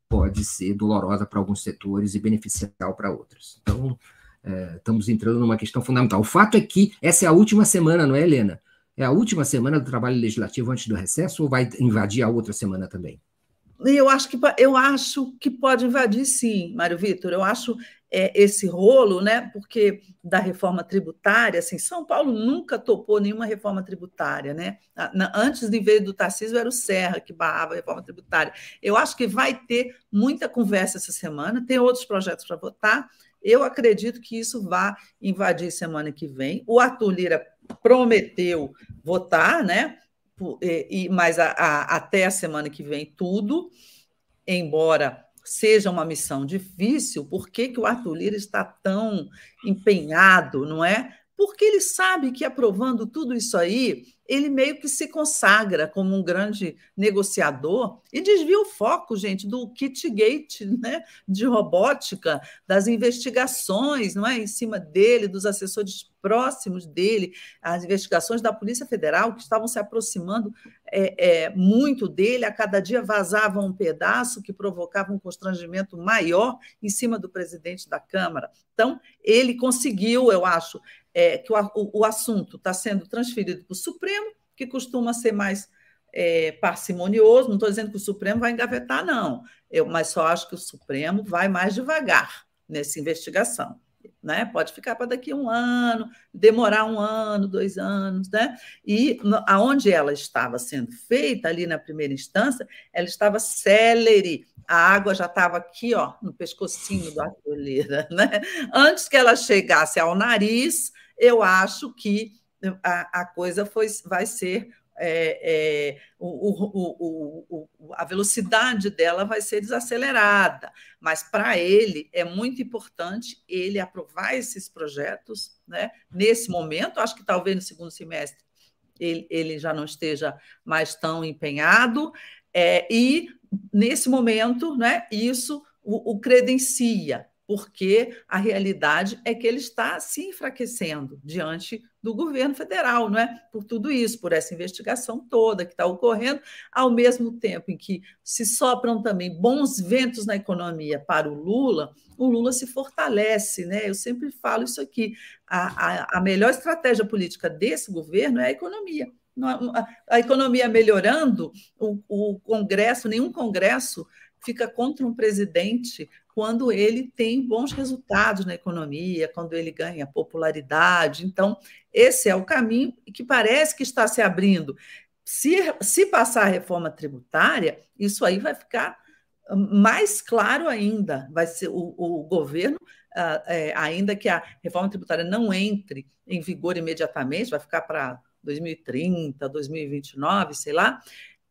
S1: pode ser dolorosa para alguns setores e beneficial para outros. Então, é, estamos entrando numa questão fundamental. O fato é que essa é a última semana, não é, Helena? É a última semana do trabalho legislativo antes do recesso ou vai invadir a outra semana também?
S2: Eu acho que, eu acho que pode invadir, sim, Mário Vitor. Eu acho é, esse rolo, né? Porque da reforma tributária, assim, São Paulo nunca topou nenhuma reforma tributária, né? Antes de ver do Tarcísio era o Serra que barrava a reforma tributária. Eu acho que vai ter muita conversa essa semana, tem outros projetos para votar. Eu acredito que isso vai invadir semana que vem. O Arthur Lira prometeu votar, né? E, mas a, a, até a semana que vem tudo, embora seja uma missão difícil, por que, que o Arthur Lira está tão empenhado, não é? Porque ele sabe que aprovando tudo isso aí, ele meio que se consagra como um grande negociador e desvia o foco, gente, do Kitgate, né, de robótica, das investigações, não é, em cima dele, dos assessores próximos dele, as investigações da Polícia Federal que estavam se aproximando é, é, muito dele, a cada dia vazava um pedaço que provocava um constrangimento maior em cima do presidente da Câmara. Então, ele conseguiu, eu acho, é, que o, o, assunto está sendo transferido para o Supremo, que costuma ser mais é, parcimonioso. Não estou dizendo que o Supremo vai engavetar, não, eu, mas só acho que o Supremo vai mais devagar nessa investigação. Né? Pode ficar para daqui um ano, demorar um ano, dois anos, né? E aonde ela estava sendo feita ali na primeira instância, ela estava célere, a água já estava aqui, ó, no pescocinho do Arthur né? Antes que ela chegasse ao nariz, eu acho que a, a coisa foi, vai ser é, é, o, o, o, a velocidade dela vai ser desacelerada, mas para ele é muito importante ele aprovar esses projetos né? nesse momento. Acho que talvez no segundo semestre ele, ele já não esteja mais tão empenhado, é, e nesse momento né, isso o, o credencia porque a realidade é que ele está se enfraquecendo diante do governo federal, não é? Por tudo isso, por essa investigação toda que está ocorrendo, ao mesmo tempo em que se sopram também bons ventos na economia para o Lula, o Lula se fortalece, né? Eu sempre falo isso aqui. A, a, a melhor estratégia política desse governo é a economia. A economia melhorando, o, o Congresso, nenhum Congresso fica contra um presidente quando ele tem bons resultados na economia, quando ele ganha popularidade. Então, esse é o caminho que parece que está se abrindo. Se, se passar a reforma tributária, isso aí vai ficar mais claro ainda. Vai ser o, o governo, uh, é, ainda que a reforma tributária não entre em vigor imediatamente, vai ficar para 2030, 2029, sei lá,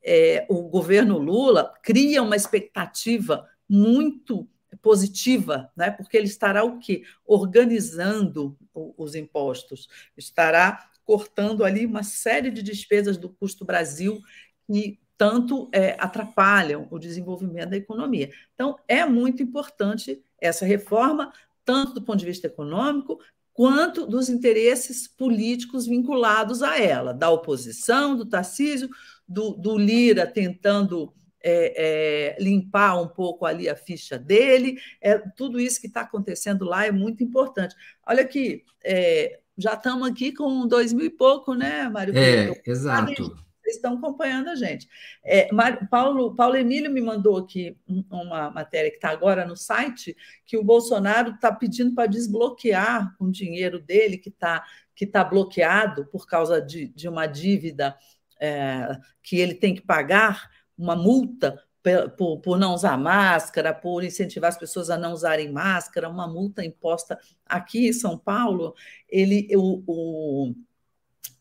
S2: é, o governo Lula cria uma expectativa muito positiva, né? porque ele estará o quê? Organizando os impostos, estará cortando ali uma série de despesas do custo Brasil que tanto é, atrapalham o desenvolvimento da economia. Então, é muito importante essa reforma, tanto do ponto de vista econômico, quanto dos interesses políticos vinculados a ela, da oposição, do Tarcísio, do, do Lira tentando é, é, limpar um pouco ali a ficha dele. É, tudo isso que está acontecendo lá é muito importante. Olha aqui, é, já estamos aqui com dois mil e pouco, né, Mário?
S1: É, exato.
S2: Vocês estão acompanhando a gente. É, Paulo, Paulo Emílio me mandou aqui uma matéria que está agora no site, que o Bolsonaro está pedindo para desbloquear o dinheiro dele, que está que tá bloqueado por causa de, de uma dívida é, que ele tem que pagar uma multa por, por, não usar máscara, por incentivar as pessoas a não usarem máscara, uma multa imposta aqui em São Paulo, ele, o, o,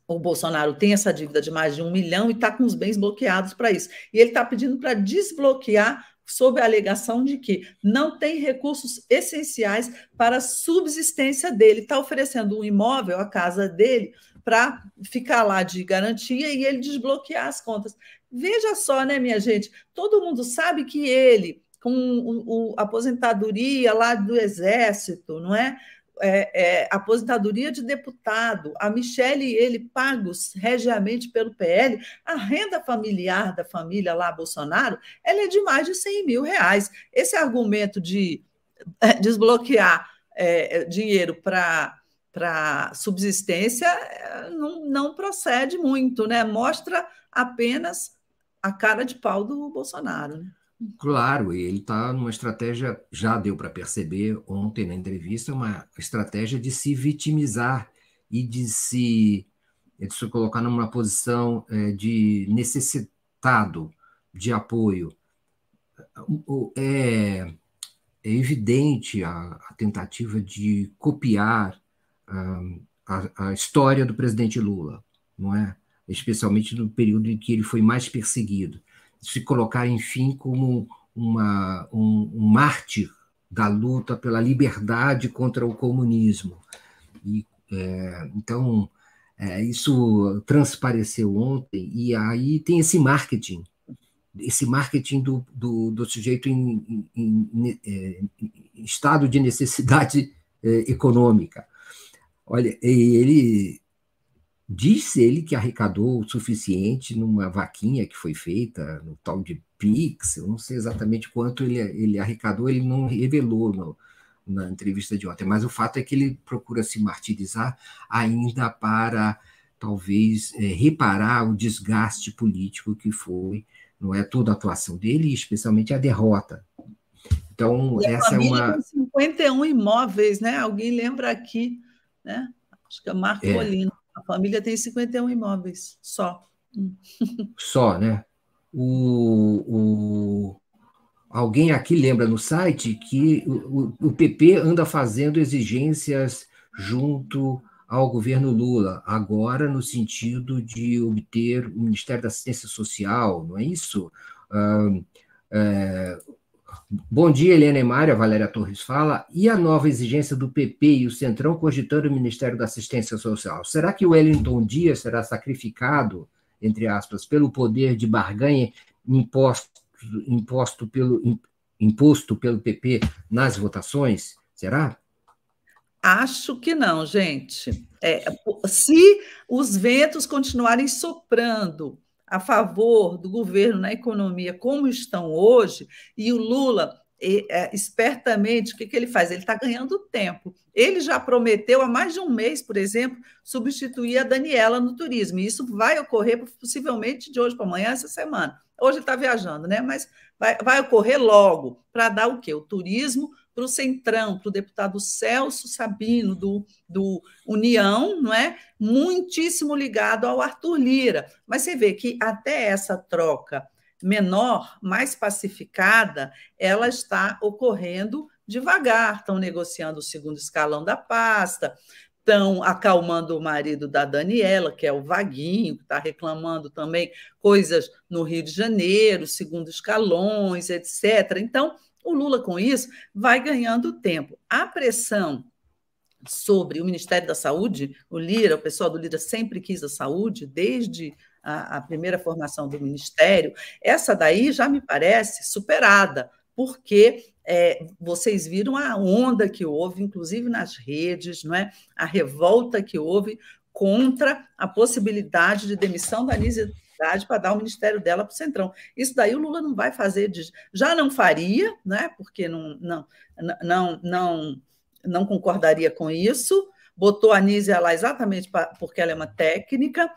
S2: o Bolsonaro tem essa dívida de mais de um milhão e está com os bens bloqueados para isso. E ele está pedindo para desbloquear sob a alegação de que não tem recursos essenciais para a subsistência dele. Está oferecendo um imóvel, a casa dele, para ficar lá de garantia e ele desbloquear as contas. Veja só, né, minha gente? Todo mundo sabe que ele, com o, o aposentadoria lá do Exército, não é? É, é, aposentadoria de deputado, a Michelle e ele pagos regiamente pelo PL, a renda familiar da família lá, Bolsonaro, ela é de mais de 100 mil reais. Esse argumento de é, desbloquear é, dinheiro para para subsistência eh, não, não procede muito, né? Mostra apenas a cara de pau do Bolsonaro. Né?
S1: Claro, ele está numa estratégia, já deu para perceber ontem na entrevista, uma estratégia de se vitimizar e de se, de se colocar numa posição é, de necessitado de apoio. É, é evidente a, a tentativa de copiar a, a, história do presidente Lula, não é? Especialmente no período em que ele foi mais perseguido, se colocar, enfim, como uma, um, um mártir da luta pela liberdade contra o comunismo. E, é, então, é, isso transpareceu ontem, e aí tem esse marketing, esse marketing do, do, do sujeito em, em, em, em, é, estado de necessidade é, econômica. Olha, ele disse ele que arrecadou o suficiente numa vaquinha que foi feita no tal de Pix, eu não sei exatamente quanto ele, ele arrecadou, ele não revelou no, na entrevista de ontem, mas o fato é que ele procura se martirizar ainda para talvez é, reparar o desgaste político que foi, não é toda a atuação dele, especialmente a derrota.
S2: Então, e essa é uma 51 imóveis, né? Alguém lembra aqui né? Acho que é Marco é. A família tem 51 imóveis só.
S1: Só, né? O, o, alguém aqui lembra no site que o, o PP anda fazendo exigências junto ao governo Lula, agora no sentido de obter o Ministério da Assistência Social, não é isso? Ah, é, Bom dia, Helena e Mária, Valéria Torres fala. E a nova exigência do PP e o Centrão cogitando o Ministério da Assistência Social? Será que o Wellington Dias será sacrificado, entre aspas, pelo poder de barganha imposto, imposto, pelo, imposto pelo PP nas votações? Será?
S2: Acho que não, gente. É, se os ventos continuarem soprando a favor do governo na economia como estão hoje, e o Lula, é, espertamente, o que, que ele faz? Ele está ganhando tempo. Ele já prometeu há mais de um mês, por exemplo, substituir a Daniela no turismo. E isso vai ocorrer possivelmente de hoje para amanhã, essa semana. Hoje ele está viajando, né? Mas vai, vai ocorrer logo para dar o quê? O turismo para o Centrão, para o deputado Celso Sabino, do, do União, não é? muitíssimo ligado ao Arthur Lira. Mas você vê que até essa troca menor, mais pacificada, ela está ocorrendo devagar. Estão negociando o segundo escalão da pasta. estão acalmando o marido da Daniela, que é o Vaguinho, que está reclamando também coisas no Rio de Janeiro, segundo escalões, etc. Então, o Lula, com isso, vai ganhando tempo. A pressão sobre o Ministério da Saúde, o Lira, o pessoal do Lira sempre quis a saúde, desde a, a primeira formação do Ministério, essa daí já me parece superada, porque é, vocês viram a onda que houve, inclusive nas redes, não é? a revolta que houve contra a possibilidade de demissão da Anísia para dar o ministério dela para o Centrão. Isso daí o Lula não vai fazer, de, já não faria, né? porque não, não, não, não, não concordaria com isso, botou a Anísia lá exatamente pra, porque ela é uma técnica,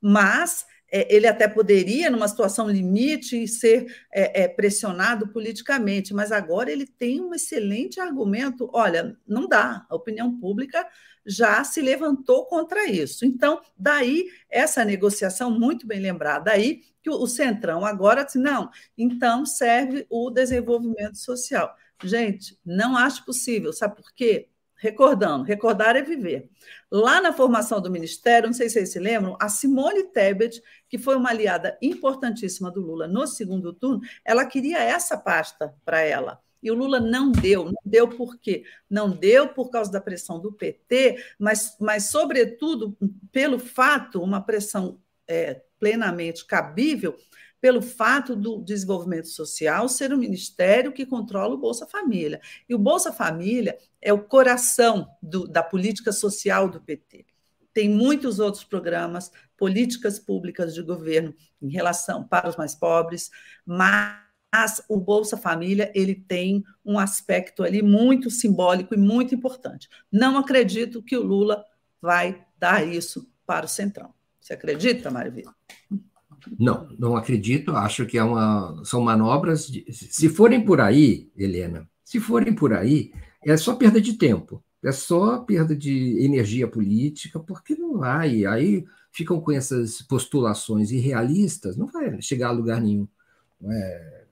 S2: mas é, ele até poderia, numa situação limite, ser é, é, pressionado politicamente, mas agora ele tem um excelente argumento. Olha, não dá, a opinião pública já se levantou contra isso. Então, daí essa negociação, muito bem lembrada, aí que o Centrão agora disse, não, então serve o desenvolvimento social. Gente, não acho possível, sabe por quê? Recordando, recordar é viver. Lá na formação do Ministério, não sei se vocês se lembram, a Simone Tebet, que foi uma aliada importantíssima do Lula no segundo turno, ela queria essa pasta para ela. E o Lula não deu. Não deu por quê? Não deu por causa da pressão do PT, mas, mas sobretudo, pelo fato, uma pressão é, plenamente cabível, pelo fato do desenvolvimento social ser um ministério que controla o Bolsa Família. E o Bolsa Família é o coração do, da política social do PT. Tem muitos outros programas, políticas públicas de governo em relação para os mais pobres, mas o Bolsa Família ele tem um aspecto ali muito simbólico e muito importante. Não acredito que o Lula vai dar isso para o Centrão. Você acredita, Vitor?
S1: Não, não acredito. Acho que é uma, são manobras. De, se forem por aí, Helena, se forem por aí, é só perda de tempo, é só perda de energia política, porque não vai. Aí ficam com essas postulações irrealistas, não vai chegar a lugar nenhum. É,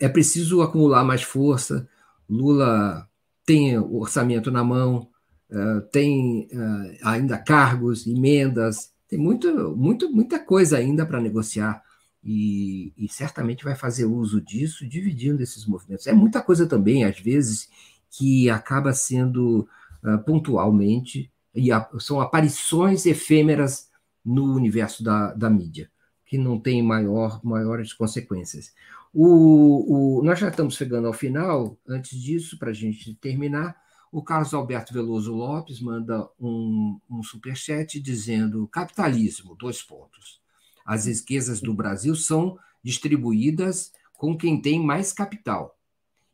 S1: é preciso acumular mais força. Lula tem o orçamento na mão, é, tem é, ainda cargos, emendas, tem muito, muito, muita coisa ainda para negociar e, e, certamente vai fazer uso disso, dividindo esses movimentos. É muita coisa também, às vezes, que acaba sendo uh, pontualmente, e a, são aparições efêmeras no universo da, da mídia, que não tem maior, maiores consequências. O, o, nós já estamos chegando ao final, antes disso, para a gente terminar, o Carlos Alberto Veloso Lopes manda um, um superchat dizendo: capitalismo, dois pontos. As riquezas do Brasil são distribuídas com quem tem mais capital,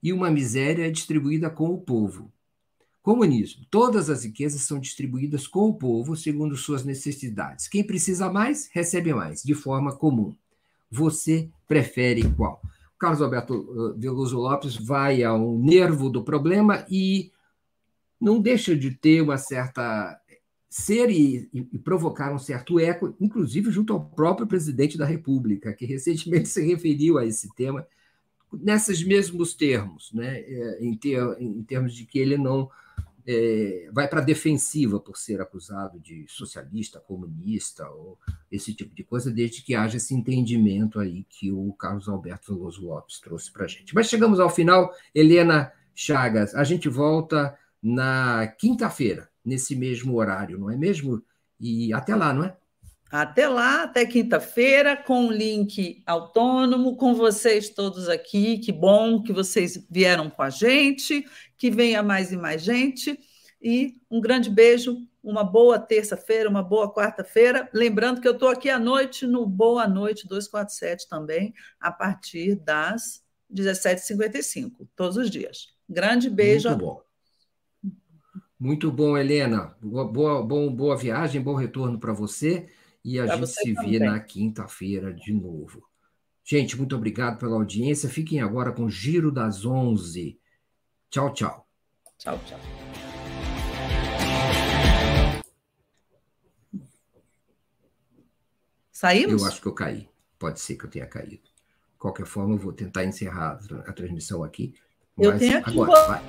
S1: e uma miséria é distribuída com o povo. Comunismo. Todas as riquezas são distribuídas com o povo segundo suas necessidades. Quem precisa mais, recebe mais, de forma comum. Você prefere qual? Carlos Alberto eh, Veloso Lopes vai ao nervo do problema e não deixa de ter uma certa ser e, e, provocar um certo eco, inclusive junto ao próprio presidente da República, que recentemente se referiu a esse tema nesses mesmos termos, né? É, em, ter, em termos de que ele não é, vai para a defensiva por ser acusado de socialista, comunista ou esse tipo de coisa, desde que haja esse entendimento aí que o Carlos Alberto Veloso Lopes trouxe para a gente. Mas chegamos ao final, Helena Chagas, a gente volta na quinta-feira, nesse mesmo horário, não é mesmo? E até lá, não é?
S2: Até lá, até quinta-feira, com um link autônomo, com vocês todos aqui. Que bom que vocês vieram com a gente, que venha mais e mais gente. E um grande beijo, uma boa terça-feira, uma boa quarta-feira. Lembrando que eu estou aqui à noite no Boa Noite 247 também, a partir das 17h55, todos os dias. Grande beijo.
S1: Muito bom. Muito bom, Helena. Boa, boa, bom, boa viagem, bom retorno para você. E a pra gente se também. vê na quinta-feira de novo. Gente, muito obrigado pela audiência. Fiquem agora com o Giro das Onze. Tchau, tchau.
S2: Tchau, tchau. Saímos?
S1: Eu acho que eu caí. Pode ser que eu tenha caído. De qualquer forma, eu vou tentar encerrar a transmissão aqui.
S2: Eu tenho aqui. Agora, vai.